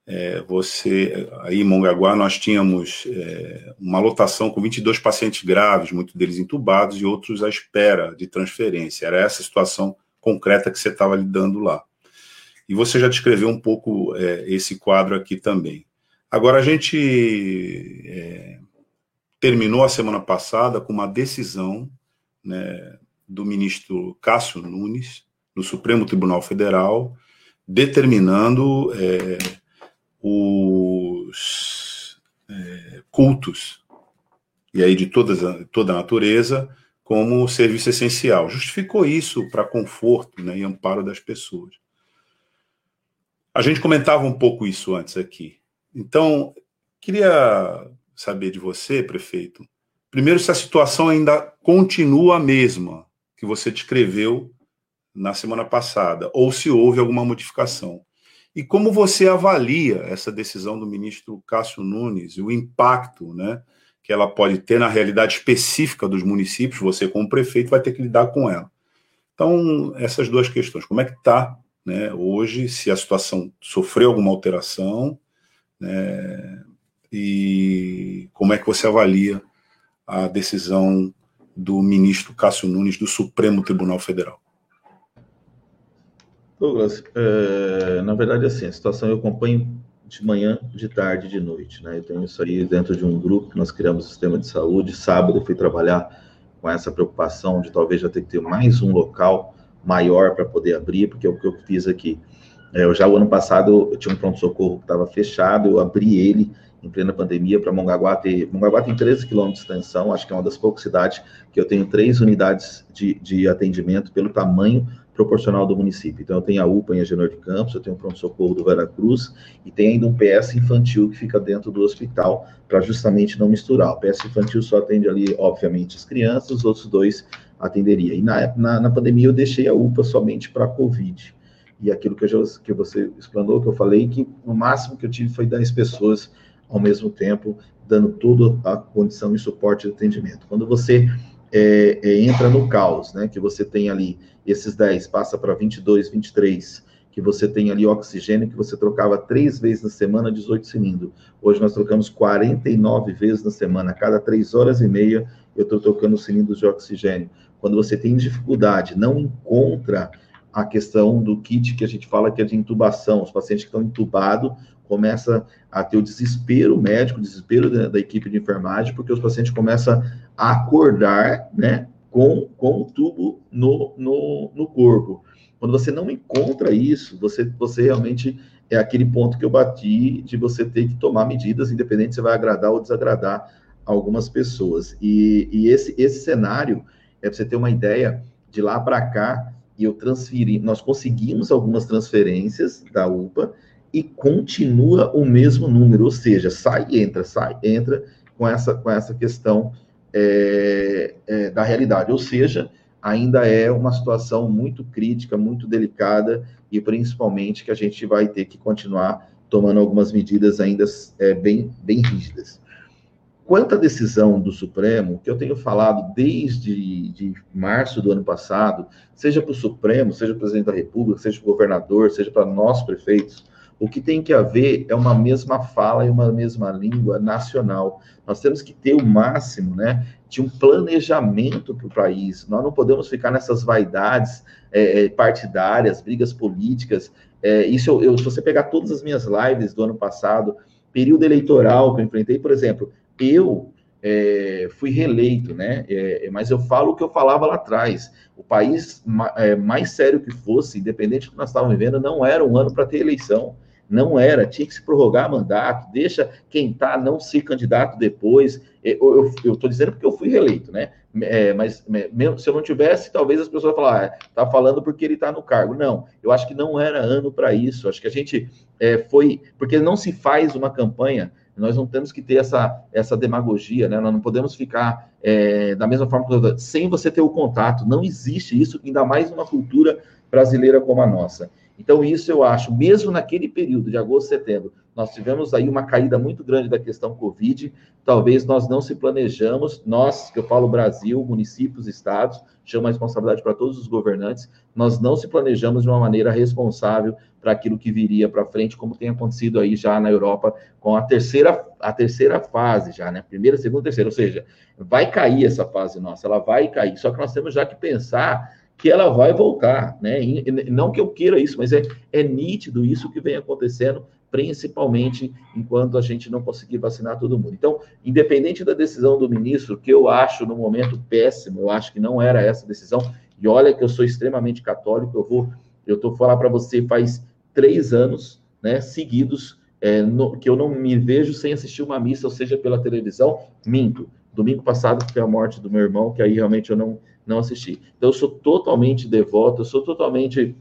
é, você, aí em Mongaguá, nós tínhamos é, uma lotação com 22 pacientes graves, muitos deles entubados e outros à espera de transferência. Era essa situação concreta que você estava lidando lá. E você já descreveu um pouco é, esse quadro aqui também. Agora, a gente é, terminou a semana passada com uma decisão né, do ministro Cássio Nunes, no Supremo Tribunal Federal, determinando é, os é, cultos, e aí de toda, toda a natureza, como serviço essencial. Justificou isso para conforto né, e amparo das pessoas. A gente comentava um pouco isso antes aqui. Então, queria saber de você, prefeito. Primeiro, se a situação ainda continua a mesma que você descreveu na semana passada, ou se houve alguma modificação. E como você avalia essa decisão do ministro Cássio Nunes e o impacto né, que ela pode ter na realidade específica dos municípios? Você, como prefeito, vai ter que lidar com ela. Então, essas duas questões. Como é que está né, hoje, se a situação sofreu alguma alteração, né, e como é que você avalia a decisão do ministro Cássio Nunes do Supremo Tribunal Federal? Douglas, é, na verdade, assim, a situação eu acompanho de manhã, de tarde, de noite, né? Eu tenho isso aí dentro de um grupo que nós criamos o sistema de saúde. Sábado eu fui trabalhar com essa preocupação de talvez já ter que ter mais um local maior para poder abrir, porque é o que eu fiz aqui. É, eu já o ano passado eu tinha um pronto-socorro que estava fechado, eu abri ele em plena pandemia para Mongaguá ter. Mongaguá tem 13 quilômetros de extensão, acho que é uma das poucas cidades que eu tenho três unidades de, de atendimento pelo tamanho proporcional do município. Então, eu tenho a UPA em Agenor de Campos, eu tenho o pronto-socorro do Veracruz e tem ainda um PS infantil que fica dentro do hospital para justamente não misturar. O PS infantil só atende ali, obviamente, as crianças, os outros dois atenderia. E na, na, na pandemia eu deixei a UPA somente para Covid. E aquilo que, eu, que você explanou, que eu falei, que o máximo que eu tive foi 10 pessoas ao mesmo tempo, dando toda a condição e suporte de atendimento. Quando você é, é, entra no caos, né, que você tem ali esses 10, passa para 22, 23, que você tem ali oxigênio, que você trocava três vezes na semana, 18 cilindros. Hoje nós trocamos 49 vezes na semana, a cada três horas e meia eu estou trocando cilindros de oxigênio. Quando você tem dificuldade, não encontra a questão do kit que a gente fala que é de intubação, os pacientes que estão entubados começa a ter o desespero médico, o desespero da, da, equipe de enfermagem, porque os pacientes começam a acordar, né, com, com o tubo no, no, no corpo. Quando você não encontra isso, você, você realmente é aquele ponto que eu bati de você ter que tomar medidas, independente se vai agradar ou desagradar algumas pessoas. E, e esse, esse cenário, é para você ter uma ideia, de lá para cá, eu transferi, nós conseguimos algumas transferências da UPA, e continua o mesmo número, ou seja, sai, entra, sai, entra com essa, com essa questão é, é, da realidade, ou seja, ainda é uma situação muito crítica, muito delicada e principalmente que a gente vai ter que continuar tomando algumas medidas ainda é, bem, bem rígidas. Quanto à decisão do Supremo, que eu tenho falado desde de março do ano passado, seja para o Supremo, seja para o presidente da República, seja para o governador, seja para nós prefeitos, o que tem que haver é uma mesma fala e uma mesma língua nacional. Nós temos que ter o máximo, né, de um planejamento para o país. Nós não podemos ficar nessas vaidades é, é, partidárias, brigas políticas. É, isso eu, eu, se você pegar todas as minhas lives do ano passado, período eleitoral que eu enfrentei, por exemplo, eu é, fui reeleito, né? É, mas eu falo o que eu falava lá atrás. O país, é, mais sério que fosse, independente do que nós estávamos vivendo, não era um ano para ter eleição. Não era, tinha que se prorrogar mandato, deixa quem está não ser candidato depois. Eu estou dizendo porque eu fui reeleito, né? É, mas mesmo, se eu não tivesse, talvez as pessoas falassem, ah, tá falando porque ele está no cargo. Não, eu acho que não era ano para isso. Acho que a gente é, foi. Porque não se faz uma campanha nós não temos que ter essa, essa demagogia, né? Nós não podemos ficar é, da mesma forma que sem você ter o contato. Não existe isso, ainda mais numa cultura brasileira como a nossa. Então, isso eu acho, mesmo naquele período de agosto, setembro, nós tivemos aí uma caída muito grande da questão Covid, talvez nós não se planejamos, nós, que eu falo Brasil, municípios, estados, chamo a responsabilidade para todos os governantes, nós não se planejamos de uma maneira responsável para aquilo que viria para frente, como tem acontecido aí já na Europa com a terceira, a terceira fase já, né? Primeira, segunda, terceira, ou seja, vai cair essa fase nossa, ela vai cair, só que nós temos já que pensar que ela vai voltar, né? Não que eu queira isso, mas é, é nítido isso que vem acontecendo, principalmente enquanto a gente não conseguir vacinar todo mundo. Então, independente da decisão do ministro, que eu acho no momento péssimo, eu acho que não era essa decisão, e olha que eu sou extremamente católico, eu vou, eu estou falando para você faz três anos, né, seguidos, é, no, que eu não me vejo sem assistir uma missa, ou seja, pela televisão, minto. Domingo passado foi a morte do meu irmão, que aí realmente eu não não assisti. Então, eu sou totalmente devoto, eu sou totalmente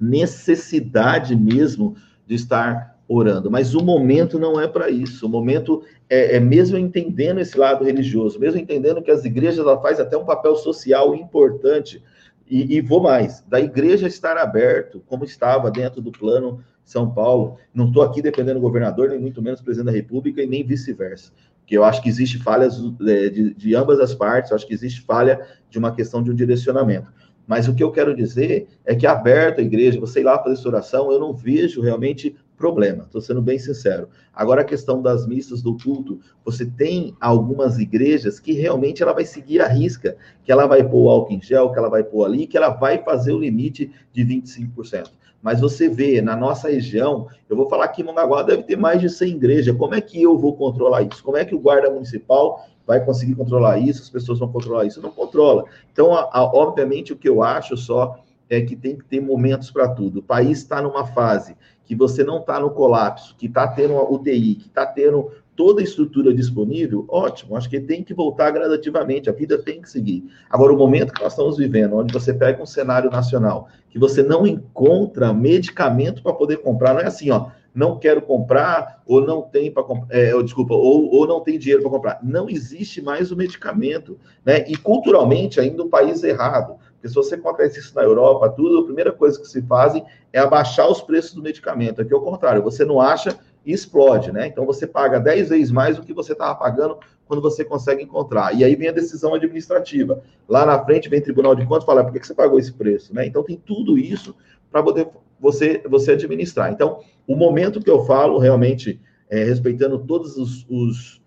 necessidade mesmo de estar orando. Mas o momento não é para isso. O momento é, é, mesmo entendendo esse lado religioso, mesmo entendendo que as igrejas ela faz até um papel social importante. E, e vou mais, da igreja estar aberto, como estava dentro do plano São Paulo. Não estou aqui dependendo do governador, nem muito menos do presidente da República, e nem vice-versa que eu acho que existe falhas é, de, de, ambas as partes, eu acho que existe falha de uma questão de um direcionamento. Mas o que eu quero dizer é que aberto a igreja, você ir lá fazer sua oração, eu não vejo realmente problema, estou sendo bem sincero. Agora, a questão das missas do culto, você tem algumas igrejas que realmente ela vai seguir a risca, que ela vai pôr o álcool em gel, que ela vai pôr ali, que ela vai fazer o limite de 25%. Mas você vê, na nossa região, eu vou falar que Mongaguá deve ter mais de 100 igrejas. Como é que eu vou controlar isso? Como é que o guarda municipal vai conseguir controlar isso? As pessoas vão controlar isso? Não controla. Então, a, a, obviamente, o que eu acho só é que tem que ter momentos para tudo. O país está numa fase que você não está no colapso, que está tendo uma UTI, que está tendo toda a estrutura disponível, ótimo, acho que tem que voltar gradativamente, a vida tem que seguir. Agora, o momento que nós estamos vivendo, onde você pega um cenário nacional, que você não encontra medicamento para poder comprar, não é assim, ó, não quero comprar, ou não tem para comprar, é, desculpa, ou, ou não tem dinheiro para comprar. Não existe mais o medicamento, né? E culturalmente ainda um país errado. Porque se você acontece isso na Europa, tudo, a primeira coisa que se fazem é abaixar os preços do medicamento. Aqui é o contrário, você não acha e explode, né? Então você paga 10 vezes mais do que você estava pagando quando você consegue encontrar. E aí vem a decisão administrativa. Lá na frente vem o Tribunal de Contas falar por que você pagou esse preço, né? Então tem tudo isso para poder você, você administrar. Então, o momento que eu falo, realmente, é, respeitando todos os, os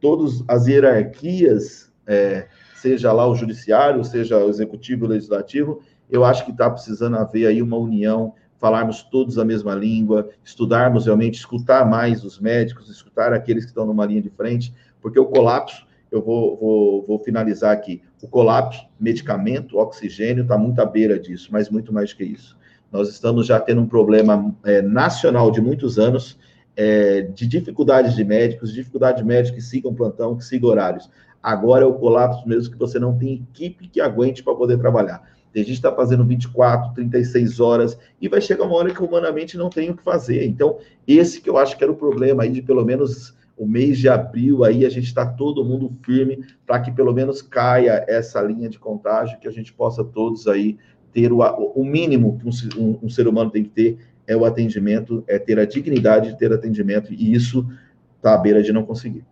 todas as hierarquias é, seja lá o judiciário, seja o executivo, o legislativo, eu acho que está precisando haver aí uma união, falarmos todos a mesma língua, estudarmos realmente, escutar mais os médicos, escutar aqueles que estão numa linha de frente, porque o colapso, eu vou, vou, vou finalizar aqui, o colapso, medicamento, oxigênio, está muito à beira disso, mas muito mais que isso. Nós estamos já tendo um problema é, nacional de muitos anos, é, de dificuldades de médicos, dificuldade de médicos que sigam plantão, que sigam horários. Agora é o colapso mesmo que você não tem equipe que aguente para poder trabalhar. Tem gente que está fazendo 24, 36 horas e vai chegar uma hora que humanamente não tem o que fazer. Então, esse que eu acho que era o problema aí de pelo menos o mês de abril aí a gente está todo mundo firme para que pelo menos caia essa linha de contágio, que a gente possa todos aí ter o, o mínimo que um, um, um ser humano tem que ter é o atendimento, é ter a dignidade de ter atendimento, e isso está à beira de não conseguir.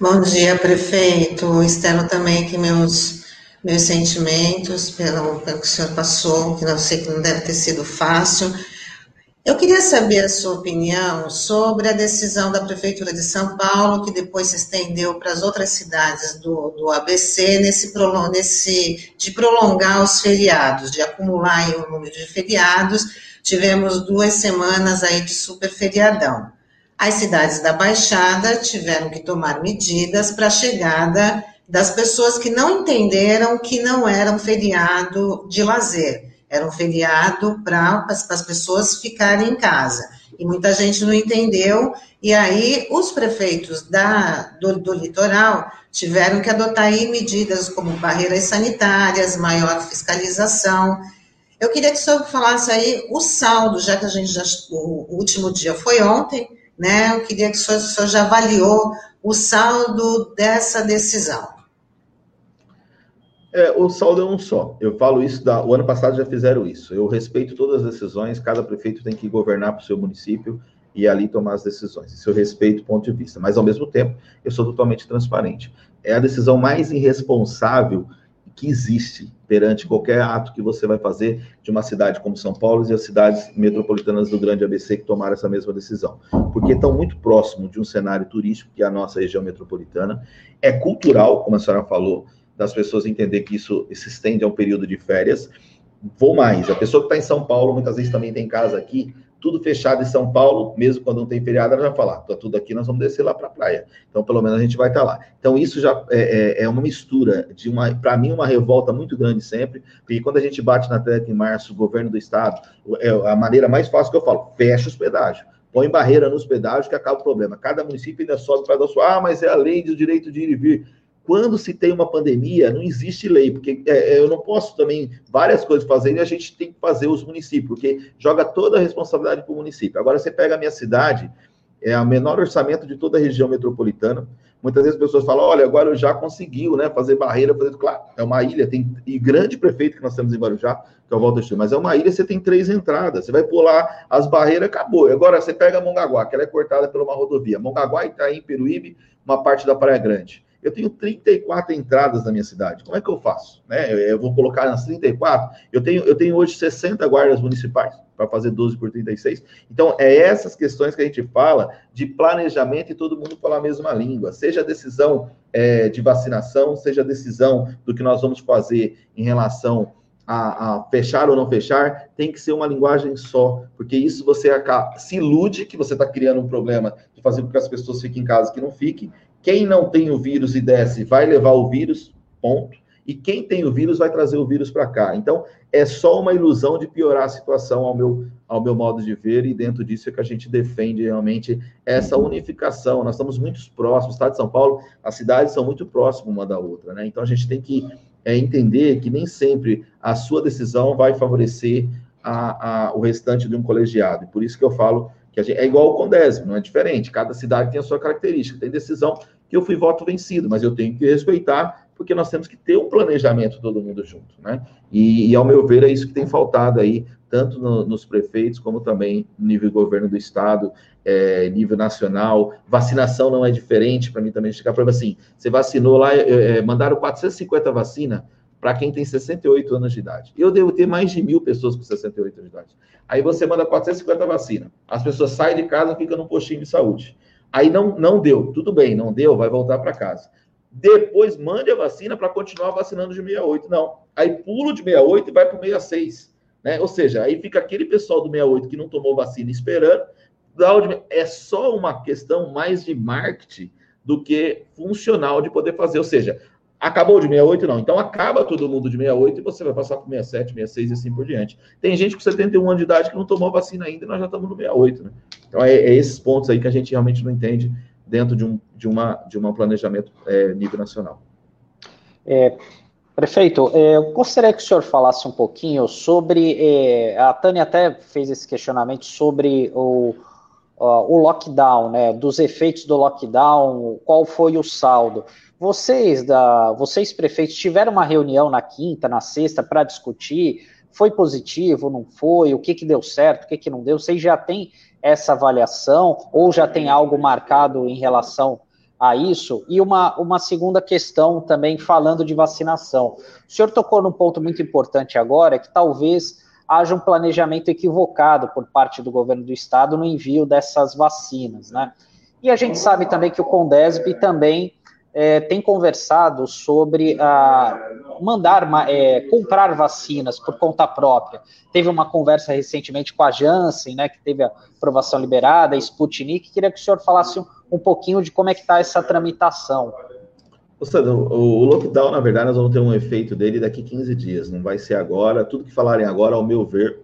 Bom dia, prefeito. Externo também que meus, meus sentimentos pelo, pelo que o senhor passou, que não sei que não deve ter sido fácil. Eu queria saber a sua opinião sobre a decisão da Prefeitura de São Paulo, que depois se estendeu para as outras cidades do, do ABC, nesse, nesse, de prolongar os feriados, de acumular o número de feriados. Tivemos duas semanas aí de super feriadão. As cidades da Baixada tiveram que tomar medidas para a chegada das pessoas que não entenderam que não era um feriado de lazer, era um feriado para as pessoas ficarem em casa. E muita gente não entendeu, e aí os prefeitos da, do, do litoral tiveram que adotar aí medidas como barreiras sanitárias, maior fiscalização. Eu queria que o senhor falasse aí o saldo, já que a gente já, o último dia foi ontem, né? Eu queria que o senhor, o senhor já avaliou o saldo dessa decisão. É, o saldo é um só. Eu falo isso, da, o ano passado já fizeram isso. Eu respeito todas as decisões, cada prefeito tem que governar para o seu município e ali tomar as decisões. Isso eu respeito ponto de vista. Mas, ao mesmo tempo, eu sou totalmente transparente. É a decisão mais irresponsável que existe perante qualquer ato que você vai fazer de uma cidade como São Paulo e as cidades metropolitanas do Grande ABC que tomaram essa mesma decisão. Porque estão muito próximo de um cenário turístico, que é a nossa região metropolitana. É cultural, como a senhora falou, das pessoas entender que isso se estende a um período de férias. Vou mais, a pessoa que está em São Paulo, muitas vezes também tem casa aqui, tudo fechado em São Paulo, mesmo quando não tem feriado, ela já fala, tá tudo aqui, nós vamos descer lá para a praia. Então, pelo menos a gente vai estar tá lá. Então, isso já é, é, é uma mistura de uma, para mim, uma revolta muito grande sempre, porque quando a gente bate na tecla em março, o governo do estado, é a maneira mais fácil que eu falo, fecha os pedágios. Põe barreira nos pedágios que acaba o problema. Cada município ainda sobe para dar sua, ah, mas é a lei do direito de ir e vir quando se tem uma pandemia, não existe lei, porque é, é, eu não posso também várias coisas fazer e a gente tem que fazer os municípios, porque joga toda a responsabilidade para o município. Agora, você pega a minha cidade, é o menor orçamento de toda a região metropolitana. Muitas vezes as pessoas falam, olha, agora já conseguiu, né, fazer barreira, fazer... Claro, é uma ilha, tem e grande prefeito que nós temos em Guarujá, que é o Walter Steel, mas é uma ilha, você tem três entradas, você vai pular as barreiras, acabou. Agora, você pega Mongaguá, que ela é cortada por uma rodovia. Mongaguá, Itaim, Peruíbe, uma parte da Praia Grande. Eu tenho 34 entradas na minha cidade. Como é que eu faço? Né? Eu vou colocar nas 34. Eu tenho, eu tenho hoje 60 guardas municipais. para fazer 12 por 36. Então, é essas questões que a gente fala de planejamento e todo mundo falar a mesma língua. Seja a decisão é, de vacinação, seja a decisão do que nós vamos fazer em relação a, a, fechar ou não fechar, tem que ser uma linguagem só, porque isso você acaba, se ilude que você está criando um problema de fazer com que as pessoas fiquem em casa que não fiquem. Quem não tem o vírus e desce vai levar o vírus, ponto e quem tem o vírus vai trazer o vírus para cá. Então, é só uma ilusão de piorar a situação ao meu, ao meu modo de ver, e dentro disso é que a gente defende realmente essa unificação. Nós estamos muito próximos, o estado de São Paulo, as cidades são muito próximas uma da outra, né? Então, a gente tem que é, entender que nem sempre a sua decisão vai favorecer a, a, o restante de um colegiado. E por isso que eu falo que gente, é igual o Condésimo, não é diferente. Cada cidade tem a sua característica. Tem decisão que eu fui voto vencido, mas eu tenho que respeitar porque nós temos que ter um planejamento todo mundo junto, né? E, e ao meu ver, é isso que tem faltado aí, tanto no, nos prefeitos, como também no nível governo do estado, é, nível nacional. Vacinação não é diferente, para mim também chegar para assim, você vacinou lá, é, mandaram 450 vacinas para quem tem 68 anos de idade. Eu devo ter mais de mil pessoas com 68 anos de idade. Aí você manda 450 vacinas. As pessoas saem de casa, ficam num postinho de saúde. Aí não, não deu, tudo bem, não deu, vai voltar para casa depois mande a vacina para continuar vacinando de 68. Não. Aí pulo de 68 e vai para o 66. Né? Ou seja, aí fica aquele pessoal do 68 que não tomou vacina esperando. É só uma questão mais de marketing do que funcional de poder fazer. Ou seja, acabou de 68, não. Então acaba todo mundo de 68 e você vai passar para 67, 66 e assim por diante. Tem gente com 71 anos de idade que não tomou vacina ainda e nós já estamos no 68, né? Então é, é esses pontos aí que a gente realmente não entende dentro de um, de uma, de um planejamento é, nível nacional. É, prefeito, é, eu gostaria que o senhor falasse um pouquinho sobre, é, a Tânia até fez esse questionamento sobre o, o lockdown, né, dos efeitos do lockdown, qual foi o saldo. Vocês, da, vocês prefeitos, tiveram uma reunião na quinta, na sexta, para discutir, foi positivo, não foi, o que, que deu certo, o que, que não deu, vocês já têm essa avaliação ou já tem algo marcado em relação a isso? E uma, uma segunda questão também falando de vacinação. O senhor tocou num ponto muito importante agora, que talvez haja um planejamento equivocado por parte do governo do estado no envio dessas vacinas, né? E a gente sabe também que o Condesb também é, tem conversado sobre ah, mandar é, comprar vacinas por conta própria. Teve uma conversa recentemente com a Janssen, né, que teve a aprovação liberada, a Sputnik. Queria que o senhor falasse um, um pouquinho de como é que está essa tramitação. Seja, o lockdown, na verdade, nós vamos ter um efeito dele daqui 15 dias, não vai ser agora. Tudo que falarem agora, ao meu ver,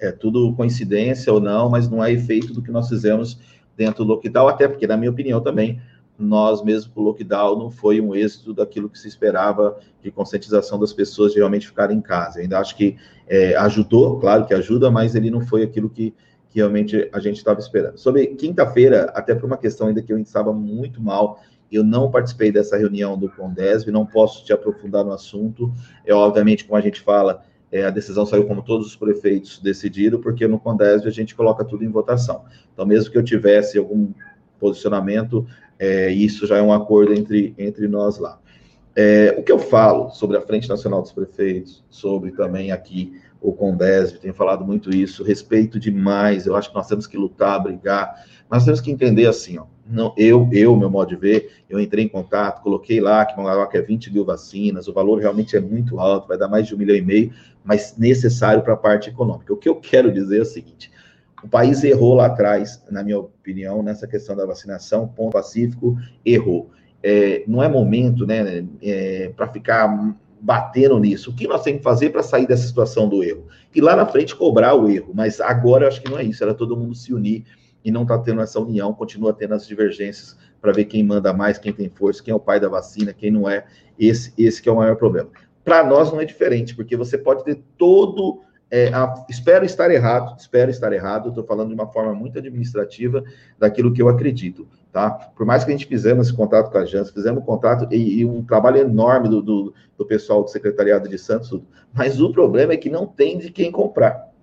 é tudo coincidência ou não, mas não é efeito do que nós fizemos dentro do lockdown, até porque, na minha opinião, também nós mesmo com o lockdown não foi um êxito daquilo que se esperava de conscientização das pessoas de realmente ficarem em casa. Eu ainda acho que é, ajudou, claro que ajuda, mas ele não foi aquilo que, que realmente a gente estava esperando. Sobre quinta-feira, até por uma questão ainda que eu estava muito mal, eu não participei dessa reunião do Condesb, não posso te aprofundar no assunto. É obviamente, como a gente fala, é, a decisão saiu como todos os prefeitos decidiram, porque no Condesb a gente coloca tudo em votação. Então, mesmo que eu tivesse algum posicionamento, é, isso já é um acordo entre, entre nós lá. É, o que eu falo sobre a Frente Nacional dos Prefeitos, sobre também aqui o Condesb, tenho falado muito isso, respeito demais, eu acho que nós temos que lutar, brigar, mas temos que entender assim, ó, não, eu, eu, meu modo de ver, eu entrei em contato, coloquei lá que Mongaguá é 20 mil vacinas, o valor realmente é muito alto, vai dar mais de um milhão e meio, mas necessário para a parte econômica. O que eu quero dizer é o seguinte, o país errou lá atrás, na minha opinião, nessa questão da vacinação, ponto pacífico, errou. É, não é momento, né, é, para ficar batendo nisso. O que nós temos que fazer para sair dessa situação do erro? E lá na frente cobrar o erro, mas agora eu acho que não é isso, era todo mundo se unir e não está tendo essa união, continua tendo as divergências para ver quem manda mais, quem tem força, quem é o pai da vacina, quem não é. Esse, esse que é o maior problema. Para nós não é diferente, porque você pode ter todo é, a, espero estar errado, espero estar errado, estou falando de uma forma muito administrativa daquilo que eu acredito, tá? Por mais que a gente fizemos esse contato com a Jans, fizemos um contato e, e um trabalho enorme do, do, do, pessoal do Secretariado de Santos, mas o problema é que não tem de quem comprar.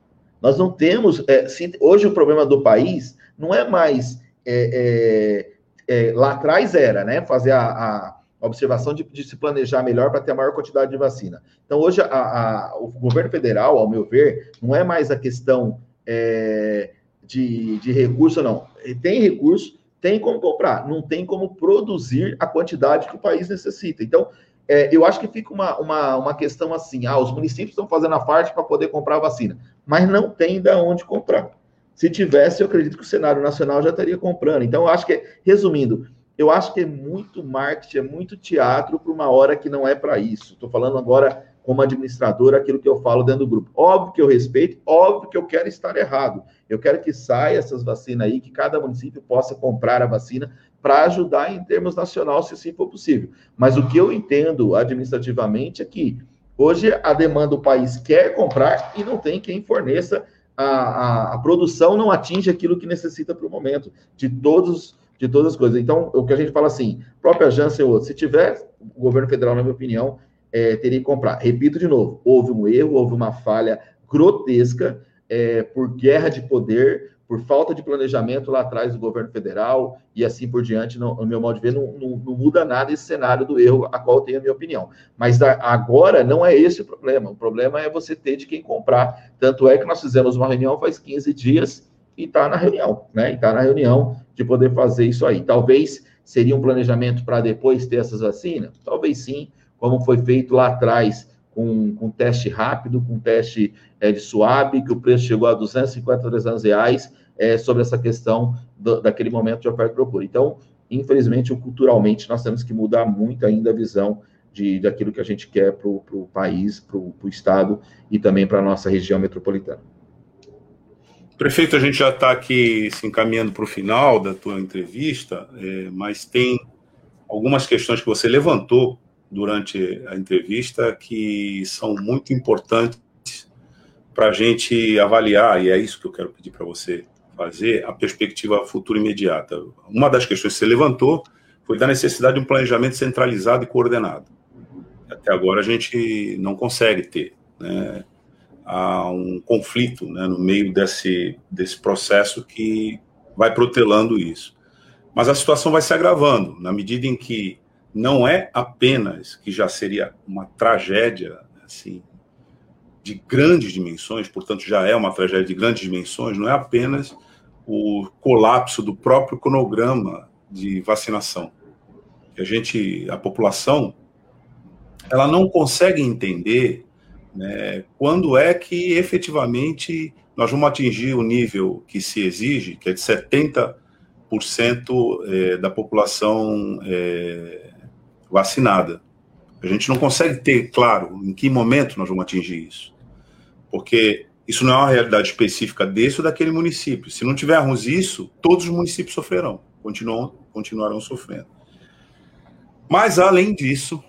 Nós não temos, é, hoje o problema do país não é mais, é, é, é lá atrás era, né, fazer a, a a observação de, de se planejar melhor para ter a maior quantidade de vacina. Então, hoje, a, a, o governo federal, ao meu ver, não é mais a questão é, de, de recurso, não. Tem recurso, tem como comprar, não tem como produzir a quantidade que o país necessita. Então, é, eu acho que fica uma, uma, uma questão assim: ah, os municípios estão fazendo a parte para poder comprar a vacina, mas não tem de onde comprar. Se tivesse, eu acredito que o cenário nacional já estaria comprando. Então, eu acho que, resumindo, eu acho que é muito marketing, é muito teatro para uma hora que não é para isso. Estou falando agora como administrador aquilo que eu falo dentro do grupo. Óbvio que eu respeito, óbvio que eu quero estar errado. Eu quero que saia essas vacinas aí, que cada município possa comprar a vacina para ajudar em termos nacional, se assim for possível. Mas o que eu entendo administrativamente é que hoje a demanda do país quer comprar e não tem quem forneça a, a, a produção, não atinge aquilo que necessita para o momento, de todos de todas as coisas. Então, o que a gente fala assim, própria Janssen ou outro, se tiver o governo federal, na minha opinião, é, teria que comprar. Repito de novo, houve um erro, houve uma falha grotesca é, por guerra de poder, por falta de planejamento lá atrás do governo federal e assim por diante, no, no meu modo de ver, não, não, não, muda nada esse cenário do erro, a qual eu tenho a minha opinião. Mas agora não é esse o problema. O problema é você ter de quem comprar. Tanto é que nós fizemos uma reunião faz 15 dias e está na reunião, né? E está na reunião de poder fazer isso aí. Talvez seria um planejamento para depois ter essas vacinas? Talvez sim, como foi feito lá atrás com, com teste rápido, com teste é, de suave, que o preço chegou a 250, 300 reais, é, sobre essa questão do, daquele momento de oferta e procura. Então, infelizmente, culturalmente, nós temos que mudar muito ainda a visão de, daquilo que a gente quer para o país, para o Estado e também para a nossa região metropolitana. Prefeito, a gente já está aqui se encaminhando para o final da tua entrevista, é, mas tem algumas questões que você levantou durante a entrevista que são muito importantes para a gente avaliar, e é isso que eu quero pedir para você fazer, a perspectiva futura imediata. Uma das questões que você levantou foi da necessidade de um planejamento centralizado e coordenado. Até agora a gente não consegue ter. Né? Há um conflito né, no meio desse, desse processo que vai protelando isso. Mas a situação vai se agravando, na medida em que não é apenas que já seria uma tragédia assim de grandes dimensões, portanto já é uma tragédia de grandes dimensões, não é apenas o colapso do próprio cronograma de vacinação. A gente, a população, ela não consegue entender né, quando é que efetivamente nós vamos atingir o nível que se exige, que é de 70% é, da população é, vacinada. A gente não consegue ter claro em que momento nós vamos atingir isso. Porque isso não é uma realidade específica desse ou daquele município. Se não tivermos isso, todos os municípios sofrerão, continuam, continuarão sofrendo. Mas, além disso,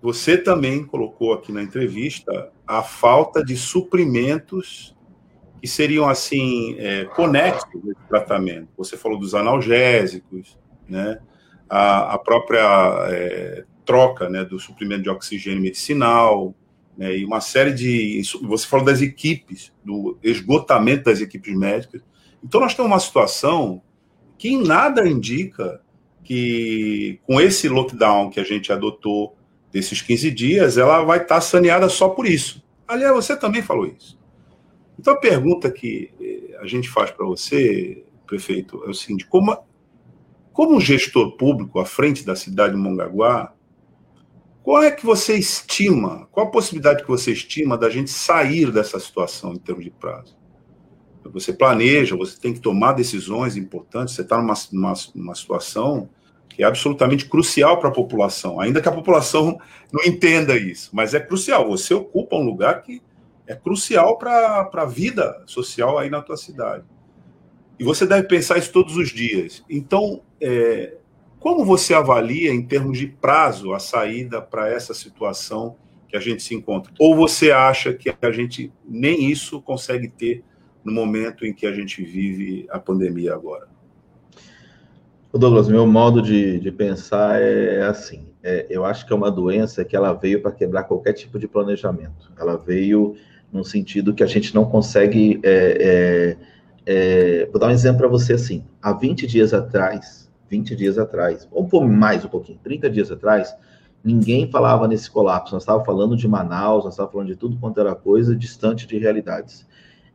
você também colocou aqui na entrevista a falta de suprimentos que seriam, assim, é, conexos ao tratamento. Você falou dos analgésicos, né? a, a própria é, troca né, do suprimento de oxigênio medicinal, né, e uma série de. Você falou das equipes, do esgotamento das equipes médicas. Então, nós temos uma situação que em nada indica que, com esse lockdown que a gente adotou desses 15 dias, ela vai estar saneada só por isso. Aliás, você também falou isso. Então, a pergunta que eh, a gente faz para você, prefeito, é o seguinte: como, como um gestor público à frente da cidade de Mongaguá, qual é que você estima, qual a possibilidade que você estima da gente sair dessa situação em termos de prazo? Você planeja, você tem que tomar decisões importantes, você está numa, numa, numa situação que é absolutamente crucial para a população, ainda que a população não entenda isso, mas é crucial. Você ocupa um lugar que é crucial para a vida social aí na tua cidade. E você deve pensar isso todos os dias. Então, é, como você avalia, em termos de prazo, a saída para essa situação que a gente se encontra? Ou você acha que a gente nem isso consegue ter no momento em que a gente vive a pandemia agora? Douglas, meu modo de, de pensar é assim. É, eu acho que é uma doença que ela veio para quebrar qualquer tipo de planejamento. Ela veio num sentido que a gente não consegue. É, é, é vou dar um exemplo para você assim. Há 20 dias atrás, 20 dias atrás, ou mais um pouquinho, 30 dias atrás, ninguém falava nesse colapso. Nós estávamos falando de Manaus, nós estávamos falando de tudo quanto era coisa distante de realidades.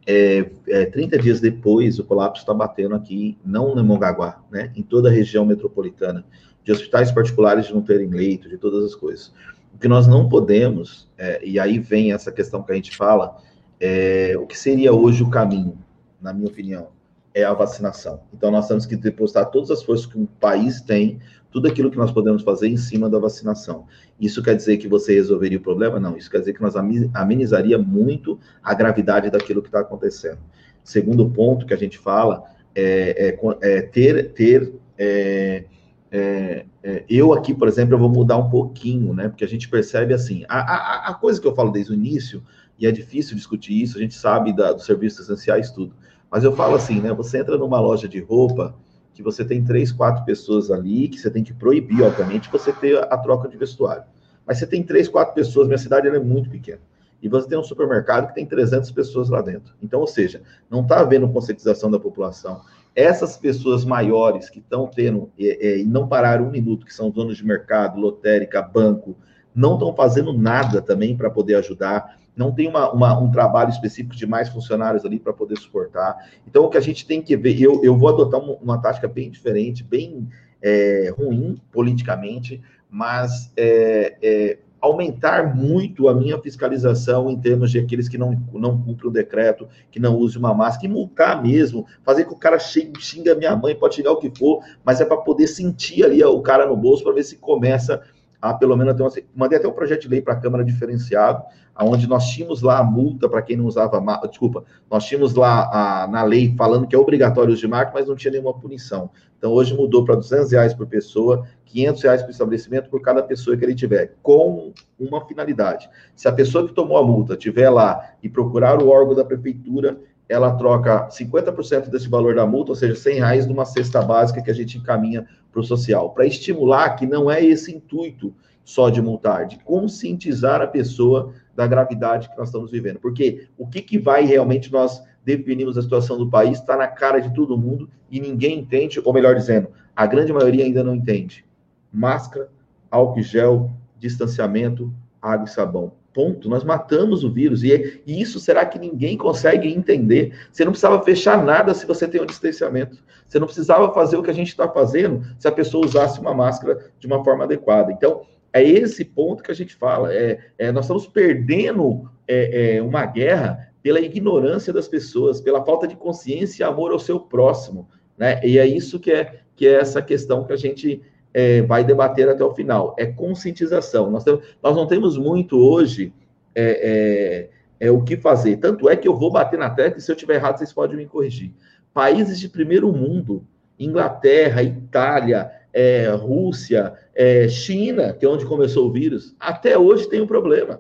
é, é, 30 dias depois, o colapso está batendo aqui, não no Mongaguá, né, em toda a região metropolitana, de hospitais particulares de não terem leito, de todas as coisas. O que nós não podemos, é, e aí vem essa questão que a gente fala, é, o que seria hoje o caminho, na minha opinião, é a vacinação. Então, nós temos que depositar todas as forças que o país tem, tudo aquilo que nós podemos fazer em cima da vacinação. Isso quer dizer que você resolveria o problema? Não, isso quer dizer que nós amenizaria muito a gravidade daquilo que está acontecendo. Segundo ponto que a gente fala é, é, é ter, ter é, é, é, eu aqui, por exemplo, eu vou mudar um pouquinho, né? Porque a gente percebe assim, a, a, a coisa que eu falo desde o início, e é difícil discutir isso, a gente sabe da, dos serviços essenciais, tudo. Mas eu falo assim, né? Você entra numa loja de roupa que você tem três, quatro pessoas ali, que você tem que proibir, obviamente, você ter a troca de vestuário. Mas você tem três, quatro pessoas, minha cidade é muito pequena. E você tem um supermercado que tem 300 pessoas lá dentro. Então, ou seja, não está havendo conscientização da população. Essas pessoas maiores que estão tendo e, e não pararam um minuto, que são donos de mercado, lotérica, banco, não estão fazendo nada também para poder ajudar não tem uma, uma, um trabalho específico de mais funcionários ali para poder suportar. Então, o que a gente tem que ver, eu, eu vou adotar uma, uma tática bem diferente, bem é, ruim politicamente, mas é, é, aumentar muito a minha fiscalização em termos de aqueles que não, não cumprem o decreto, que não usem uma máscara, e multar mesmo, fazer que o cara chegue, xinga minha mãe, pode xingar o que for, mas é para poder sentir ali o cara no bolso, para ver se começa a pelo menos ter uma, mandei até um projeto de lei para a Câmara diferenciado, aonde nós tínhamos lá a multa para quem não usava, desculpa, nós tínhamos lá a, na lei falando que é obrigatório o de marca, mas não tinha nenhuma punição. Então hoje mudou para 200 reais por pessoa, 500 reais por estabelecimento por cada pessoa que ele tiver, com uma finalidade. Se a pessoa que tomou a multa tiver lá e procurar o órgão da prefeitura, ela troca 50% desse valor da multa, ou seja, 100 reais numa cesta básica que a gente encaminha para o social, para estimular que não é esse intuito só de multar, de conscientizar a pessoa da gravidade que nós estamos vivendo. Porque o que, que vai realmente nós definirmos a situação do país está na cara de todo mundo e ninguém entende, ou melhor dizendo, a grande maioria ainda não entende. Máscara, álcool gel, distanciamento, água e sabão. Ponto. Nós matamos o vírus. E, e, isso será que ninguém consegue entender? Você não precisava fechar nada se você tem um distanciamento. Você não precisava fazer o que a gente está fazendo se a pessoa usasse uma máscara de uma forma adequada. Então, é esse ponto que a gente fala. É, é nós estamos perdendo é, é, uma guerra pela ignorância das pessoas, pela falta de consciência e amor ao seu próximo. Né? E é isso que é, que é essa questão que a gente é, vai debater até o final. É conscientização. Nós, temos, nós não temos muito hoje é, é, é, o que fazer. Tanto é que eu vou bater na tecla e se eu estiver errado, vocês podem me corrigir. Países de primeiro mundo, Inglaterra, Itália, é, Rússia, é, China, que é onde começou o vírus, até hoje tem um problema.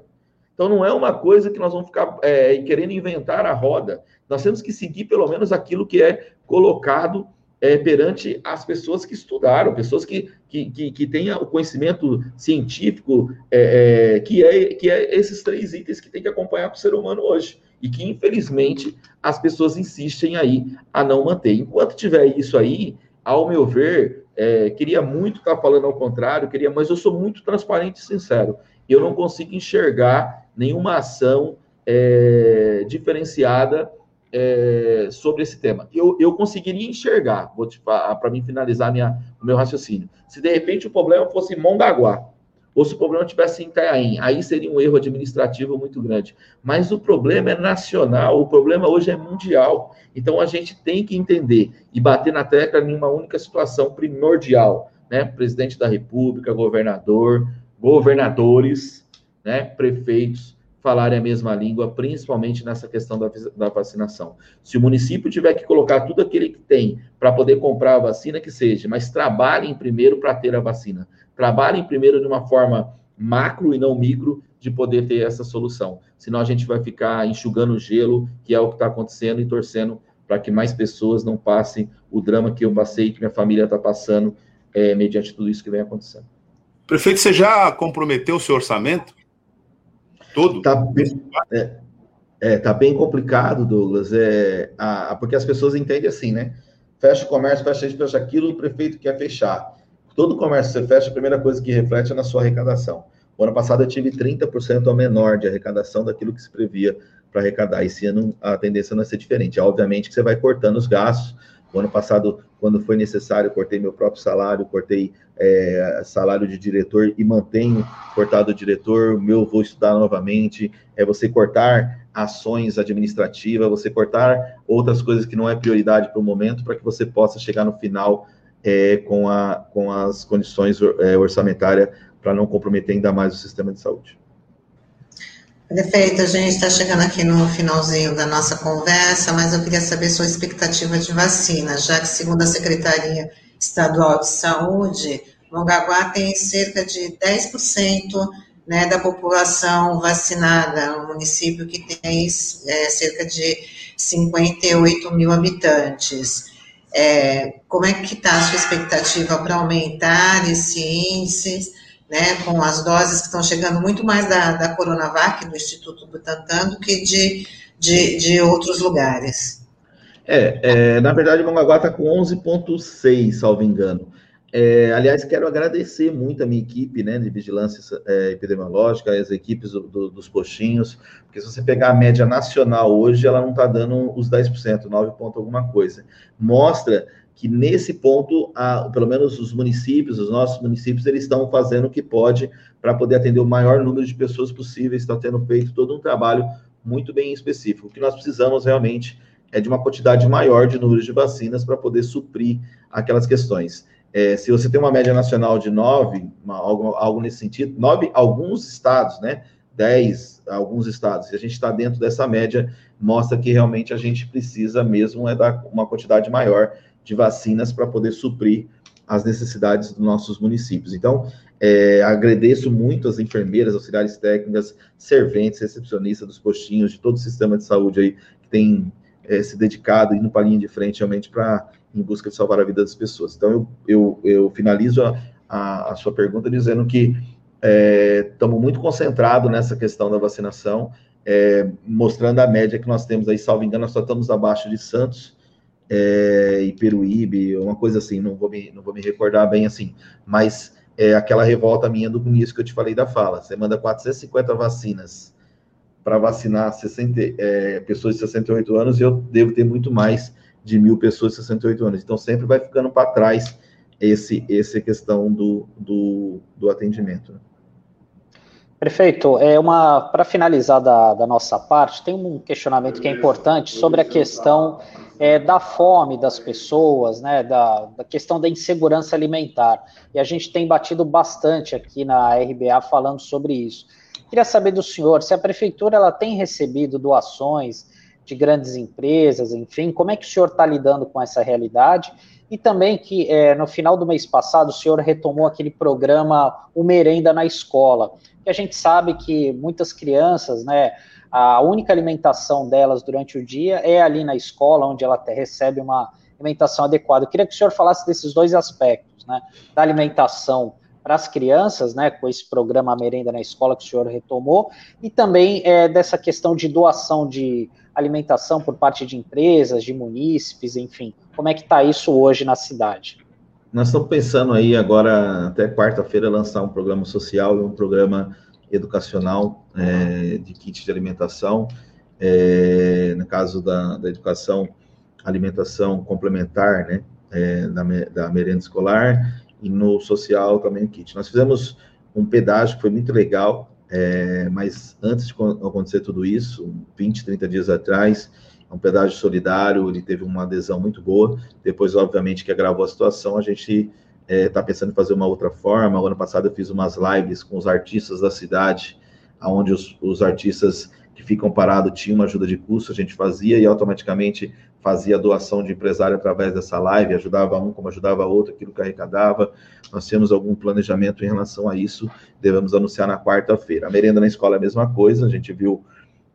Então não é uma coisa que nós vamos ficar querendo inventar a roda. Nós temos que seguir pelo menos aquilo que é colocado é, perante as pessoas que estudaram, pessoas que, que, que, que o conhecimento científico, é, é, que, é, que é esses três itens que tem que acompanhar para o ser humano hoje. E que, infelizmente, as pessoas insistem aí a não manter. Enquanto tiver isso aí, ao meu ver, é, queria muito estar falando ao contrário, queria, mas eu sou muito transparente e sincero. Eu não consigo enxergar nenhuma ação é, diferenciada é, sobre esse tema. Eu, eu conseguiria enxergar, vou para mim finalizar minha, o meu raciocínio. Se de repente o problema fosse Mongaguá, ou se o problema tivesse em Itanhaém, aí seria um erro administrativo muito grande. Mas o problema é nacional, o problema hoje é mundial. Então a gente tem que entender e bater na tecla em uma única situação primordial, né? Presidente da República, governador, governadores, né? Prefeitos falarem a mesma língua, principalmente nessa questão da, da vacinação. Se o município tiver que colocar tudo aquilo que tem para poder comprar a vacina, que seja, mas trabalhem primeiro para ter a vacina. Trabalhem primeiro de uma forma macro e não micro de poder ter essa solução. Senão a gente vai ficar enxugando gelo, que é o que está acontecendo, e torcendo para que mais pessoas não passem o drama que eu passei, que minha família está passando, é, mediante tudo isso que vem acontecendo. Prefeito, você já comprometeu o seu orçamento? Todo? Tá bem, é, é, tá bem complicado, Douglas, é, a, porque as pessoas entendem assim, né? Fecha o comércio, fecha isso, fecha aquilo, o prefeito quer fechar. Todo comércio que você fecha, a primeira coisa que reflete é na sua arrecadação. O ano passado eu tive 30% ao menor de arrecadação daquilo que se previa arrecadar. Esse ano a tendência não vai ser diferente. Obviamente que você vai cortando os gastos. O ano passado, quando foi necessário, cortei meu próprio salário, cortei é, salário de diretor e mantenho cortado o diretor. Meu vou estudar novamente. É você cortar ações administrativas, você cortar outras coisas que não é prioridade para o momento, para que você possa chegar no final é, com, a, com as condições é, orçamentárias para não comprometer ainda mais o sistema de saúde. Perfeito, a gente está chegando aqui no finalzinho da nossa conversa, mas eu queria saber sua expectativa de vacina, já que, segundo a Secretaria Estadual de Saúde, Mongaguá tem cerca de 10% né, da população vacinada, um município que tem é, cerca de 58 mil habitantes. É, como é que está a sua expectativa para aumentar esse índice? né, com as doses que estão chegando muito mais da, da Coronavac, do Instituto Butantan, do que de, de, de outros lugares. É, é, na verdade, o está com 11,6, salvo engano. É, aliás, quero agradecer muito a minha equipe né, de vigilância é, epidemiológica, as equipes do, do, dos postinhos, porque se você pegar a média nacional hoje, ela não está dando os 10%, 9 ponto alguma coisa. Mostra que nesse ponto, a, pelo menos os municípios, os nossos municípios, eles estão fazendo o que pode para poder atender o maior número de pessoas possíveis, estão tendo feito todo um trabalho muito bem específico. O que nós precisamos realmente é de uma quantidade maior de números de vacinas para poder suprir aquelas questões. É, se você tem uma média nacional de nove, uma, algo, algo nesse sentido, nove, alguns estados, né? Dez, alguns estados, se a gente está dentro dessa média, mostra que realmente a gente precisa mesmo é dar uma quantidade maior de vacinas para poder suprir as necessidades dos nossos municípios. Então, é, agradeço muito as enfermeiras, auxiliares técnicas, serventes, recepcionistas dos postinhos, de todo o sistema de saúde aí, que tem é, se dedicado, indo para a linha de frente realmente para em busca de salvar a vida das pessoas. Então, eu, eu, eu finalizo a, a, a, sua pergunta dizendo que estamos é, muito concentrados nessa questão da vacinação, é, mostrando a média que nós temos aí, salvo engano, nós só estamos abaixo de Santos, é, e Peruíbe, uma coisa assim, não vou me, não vou me recordar bem assim, mas é aquela revolta minha do início que eu te falei da fala. Você manda 450 vacinas para vacinar 60, é, pessoas de 68 anos eu devo ter muito mais de mil pessoas de 68 anos. Então sempre vai ficando para trás esse, essa questão do, do, do atendimento. Né? Prefeito, é para finalizar da, da nossa parte, tem um questionamento que é importante sobre a questão é, da fome das pessoas, né, da, da, questão da insegurança alimentar. E a gente tem batido bastante aqui na RBA falando sobre isso. Queria saber do senhor se a prefeitura ela tem recebido doações de grandes empresas, enfim, como é que o senhor está lidando com essa realidade? E também que é, no final do mês passado o senhor retomou aquele programa O Merenda na Escola, que a gente sabe que muitas crianças, né, a única alimentação delas durante o dia é ali na escola, onde ela recebe uma alimentação adequada. Eu queria que o senhor falasse desses dois aspectos, né? Da alimentação para as crianças, né, com esse programa Merenda na Escola que o senhor retomou, e também é, dessa questão de doação de alimentação por parte de empresas, de munícipes, enfim. Como é que está isso hoje na cidade? Nós estamos pensando aí agora, até quarta-feira, lançar um programa social e um programa educacional é, de kit de alimentação, é, no caso da, da educação, alimentação complementar, né, é, da, da merenda escolar, e no social também kit. Nós fizemos um pedágio que foi muito legal, é, mas antes de acontecer tudo isso, 20, 30 dias atrás, um pedágio solidário, ele teve uma adesão muito boa. Depois, obviamente, que agravou a situação, a gente está é, tá pensando em fazer uma outra forma. O ano passado eu fiz umas lives com os artistas da cidade, onde os, os artistas que ficam parados tinham uma ajuda de custo, a gente fazia e automaticamente fazia doação de empresário através dessa live, ajudava um como ajudava outro, aquilo que arrecadava. Nós temos algum planejamento em relação a isso, devemos anunciar na quarta-feira. A merenda na escola é a mesma coisa, a gente viu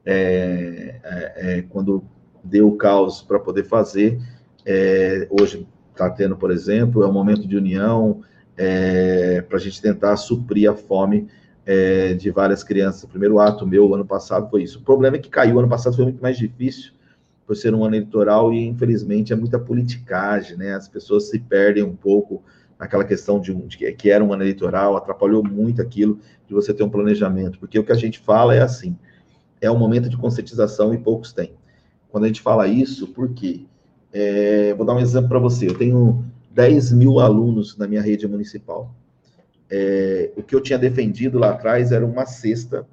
é, é, é quando deu o caos para poder fazer. É, hoje está tendo, por exemplo, é um momento de união é, para a gente tentar suprir a fome é, de várias crianças. O primeiro ato meu ano passado foi isso. O problema é que caiu ano passado foi muito mais difícil por ser um ano eleitoral e infelizmente é muita politicagem, né? As pessoas se perdem um pouco naquela questão de, um, de que era um ano eleitoral, atrapalhou muito aquilo de você ter um planejamento, porque o que a gente fala é assim: é um momento de conscientização e poucos têm. Quando a gente fala isso, por quê? É, vou dar um exemplo para você. Eu tenho 10 mil alunos na minha rede municipal. É, o que eu tinha defendido lá atrás era uma cesta,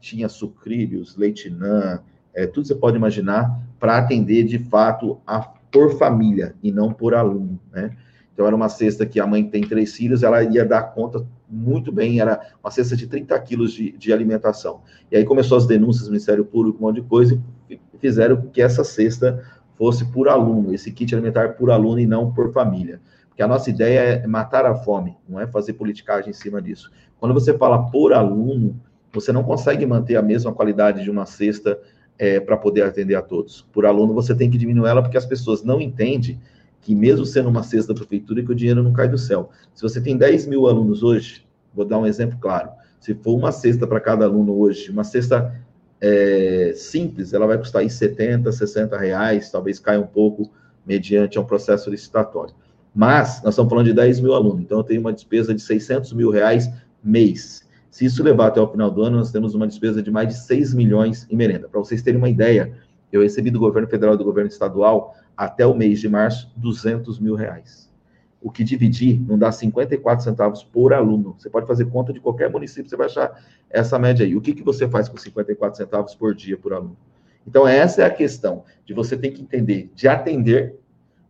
tinha sucrilhos, leitinã, é, tudo você pode imaginar, para atender de fato a, por família e não por aluno, né? Então, era uma cesta que a mãe tem três filhos, ela ia dar conta muito bem, era uma cesta de 30 quilos de, de alimentação. E aí começou as denúncias do Ministério Público, um monte de coisa, e fizeram que essa cesta fosse por aluno, esse kit alimentar por aluno e não por família. Porque a nossa ideia é matar a fome, não é fazer politicagem em cima disso. Quando você fala por aluno, você não consegue manter a mesma qualidade de uma cesta é, para poder atender a todos. Por aluno, você tem que diminuir ela porque as pessoas não entendem que mesmo sendo uma cesta da prefeitura, que o dinheiro não cai do céu. Se você tem 10 mil alunos hoje, vou dar um exemplo claro, se for uma cesta para cada aluno hoje, uma cesta é, simples, ela vai custar aí 70, 60 reais, talvez caia um pouco mediante um processo licitatório. Mas nós estamos falando de 10 mil alunos, então eu tenho uma despesa de 600 mil reais mês. Se isso levar até o final do ano, nós temos uma despesa de mais de 6 milhões em merenda. Para vocês terem uma ideia, eu recebi do governo federal e do governo estadual até o mês de março, 200 mil reais. O que dividir não dá 54 centavos por aluno. Você pode fazer conta de qualquer município, você vai achar essa média aí. O que, que você faz com 54 centavos por dia por aluno? Então, essa é a questão de você tem que entender, de atender,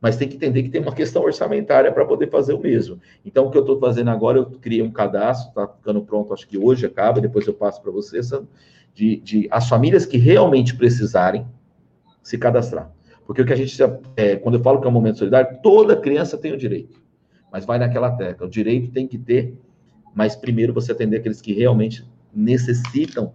mas tem que entender que tem uma questão orçamentária para poder fazer o mesmo. Então, o que eu estou fazendo agora, eu criei um cadastro, está ficando pronto, acho que hoje acaba, depois eu passo para você, de, de as famílias que realmente precisarem se cadastrar. Porque o que a gente, é, quando eu falo que é um momento solidário, toda criança tem o direito. Mas vai naquela tecla. O direito tem que ter, mas primeiro você atender aqueles que realmente necessitam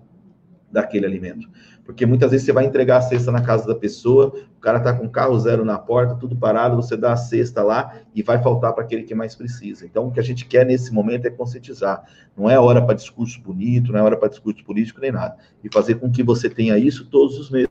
daquele alimento. Porque muitas vezes você vai entregar a cesta na casa da pessoa, o cara está com carro zero na porta, tudo parado, você dá a cesta lá e vai faltar para aquele que mais precisa. Então, o que a gente quer nesse momento é conscientizar. Não é hora para discurso bonito, não é hora para discurso político nem nada. E fazer com que você tenha isso todos os meses.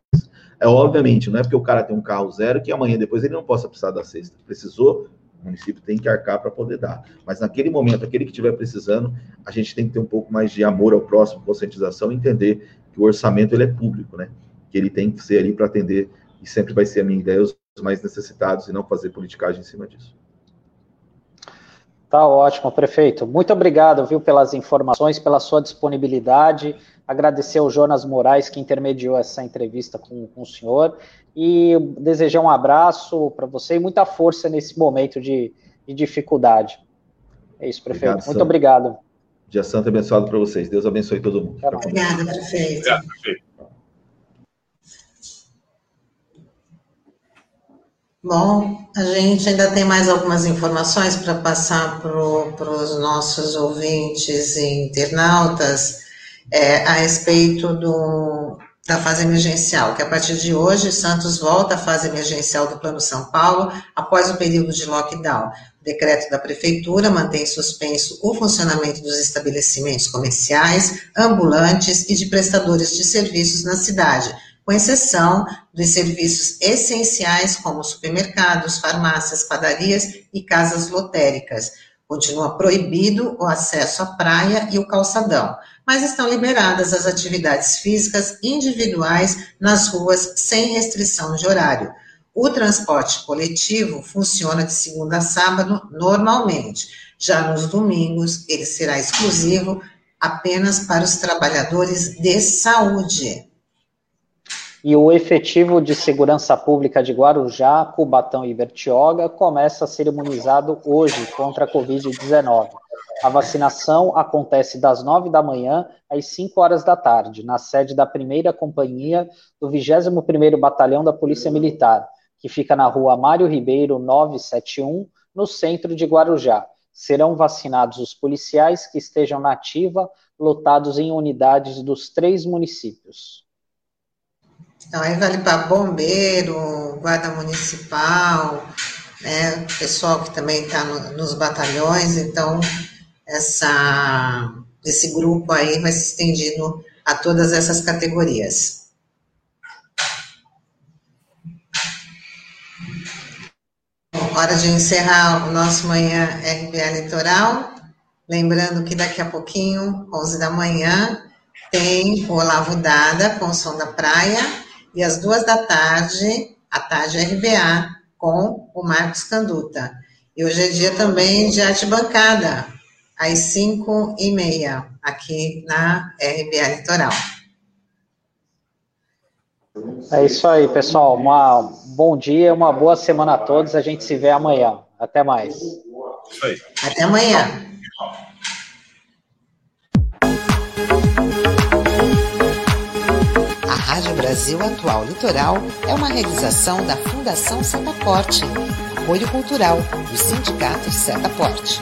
É obviamente, não é porque o cara tem um carro zero que amanhã depois ele não possa precisar da cesta. Precisou, o município tem que arcar para poder dar. Mas naquele momento, aquele que estiver precisando, a gente tem que ter um pouco mais de amor ao próximo, conscientização, entender que o orçamento ele é público, né? Que ele tem que ser ali para atender, e sempre vai ser a minha ideia, os mais necessitados, e não fazer politicagem em cima disso. Tá ótimo, prefeito. Muito obrigado, viu, pelas informações, pela sua disponibilidade agradecer ao Jonas Moraes, que intermediou essa entrevista com, com o senhor, e desejar um abraço para você e muita força nesse momento de, de dificuldade. É isso, prefeito. Obrigado, Muito obrigado. Dia Santo abençoado para vocês. Deus abençoe todo mundo. Obrigada, prefeito. Obrigado, prefeito. Bom, a gente ainda tem mais algumas informações para passar para os nossos ouvintes e internautas é, a respeito do, da fase emergencial, que a partir de hoje Santos volta à fase emergencial do Plano São Paulo após o período de lockdown. Decreto da Prefeitura mantém suspenso o funcionamento dos estabelecimentos comerciais, ambulantes e de prestadores de serviços na cidade, com exceção dos serviços essenciais como supermercados, farmácias, padarias e casas lotéricas. Continua proibido o acesso à praia e o calçadão mas estão liberadas as atividades físicas individuais nas ruas sem restrição de horário. O transporte coletivo funciona de segunda a sábado normalmente. Já nos domingos, ele será exclusivo apenas para os trabalhadores de saúde. E o efetivo de segurança pública de Guarujá, Cubatão e Bertioga começa a ser imunizado hoje contra a Covid-19. A vacinação acontece das 9 da manhã às 5 horas da tarde, na sede da primeira companhia do 21º Batalhão da Polícia Militar, que fica na rua Mário Ribeiro 971, no centro de Guarujá. Serão vacinados os policiais que estejam na ativa, lotados em unidades dos três municípios. Então, aí vale para bombeiro, guarda municipal, né, pessoal que também está no, nos batalhões, então essa, esse grupo aí vai se estendendo a todas essas categorias. Hora de encerrar o nosso Manhã RBA Litoral. Lembrando que daqui a pouquinho, 11 da manhã, tem o Olavo Dada com o Som da Praia e às duas da tarde, a tarde RBA com o Marcos Canduta. E hoje é dia também de arte bancada, às cinco e meia, aqui na RBA Litoral. É isso aí, pessoal. Um bom dia, uma boa semana a todos. A gente se vê amanhã. Até mais. Isso aí. Até amanhã. A Rádio Brasil Atual Litoral é uma realização da Fundação Setaporte, apoio cultural do Sindicato Setaporte.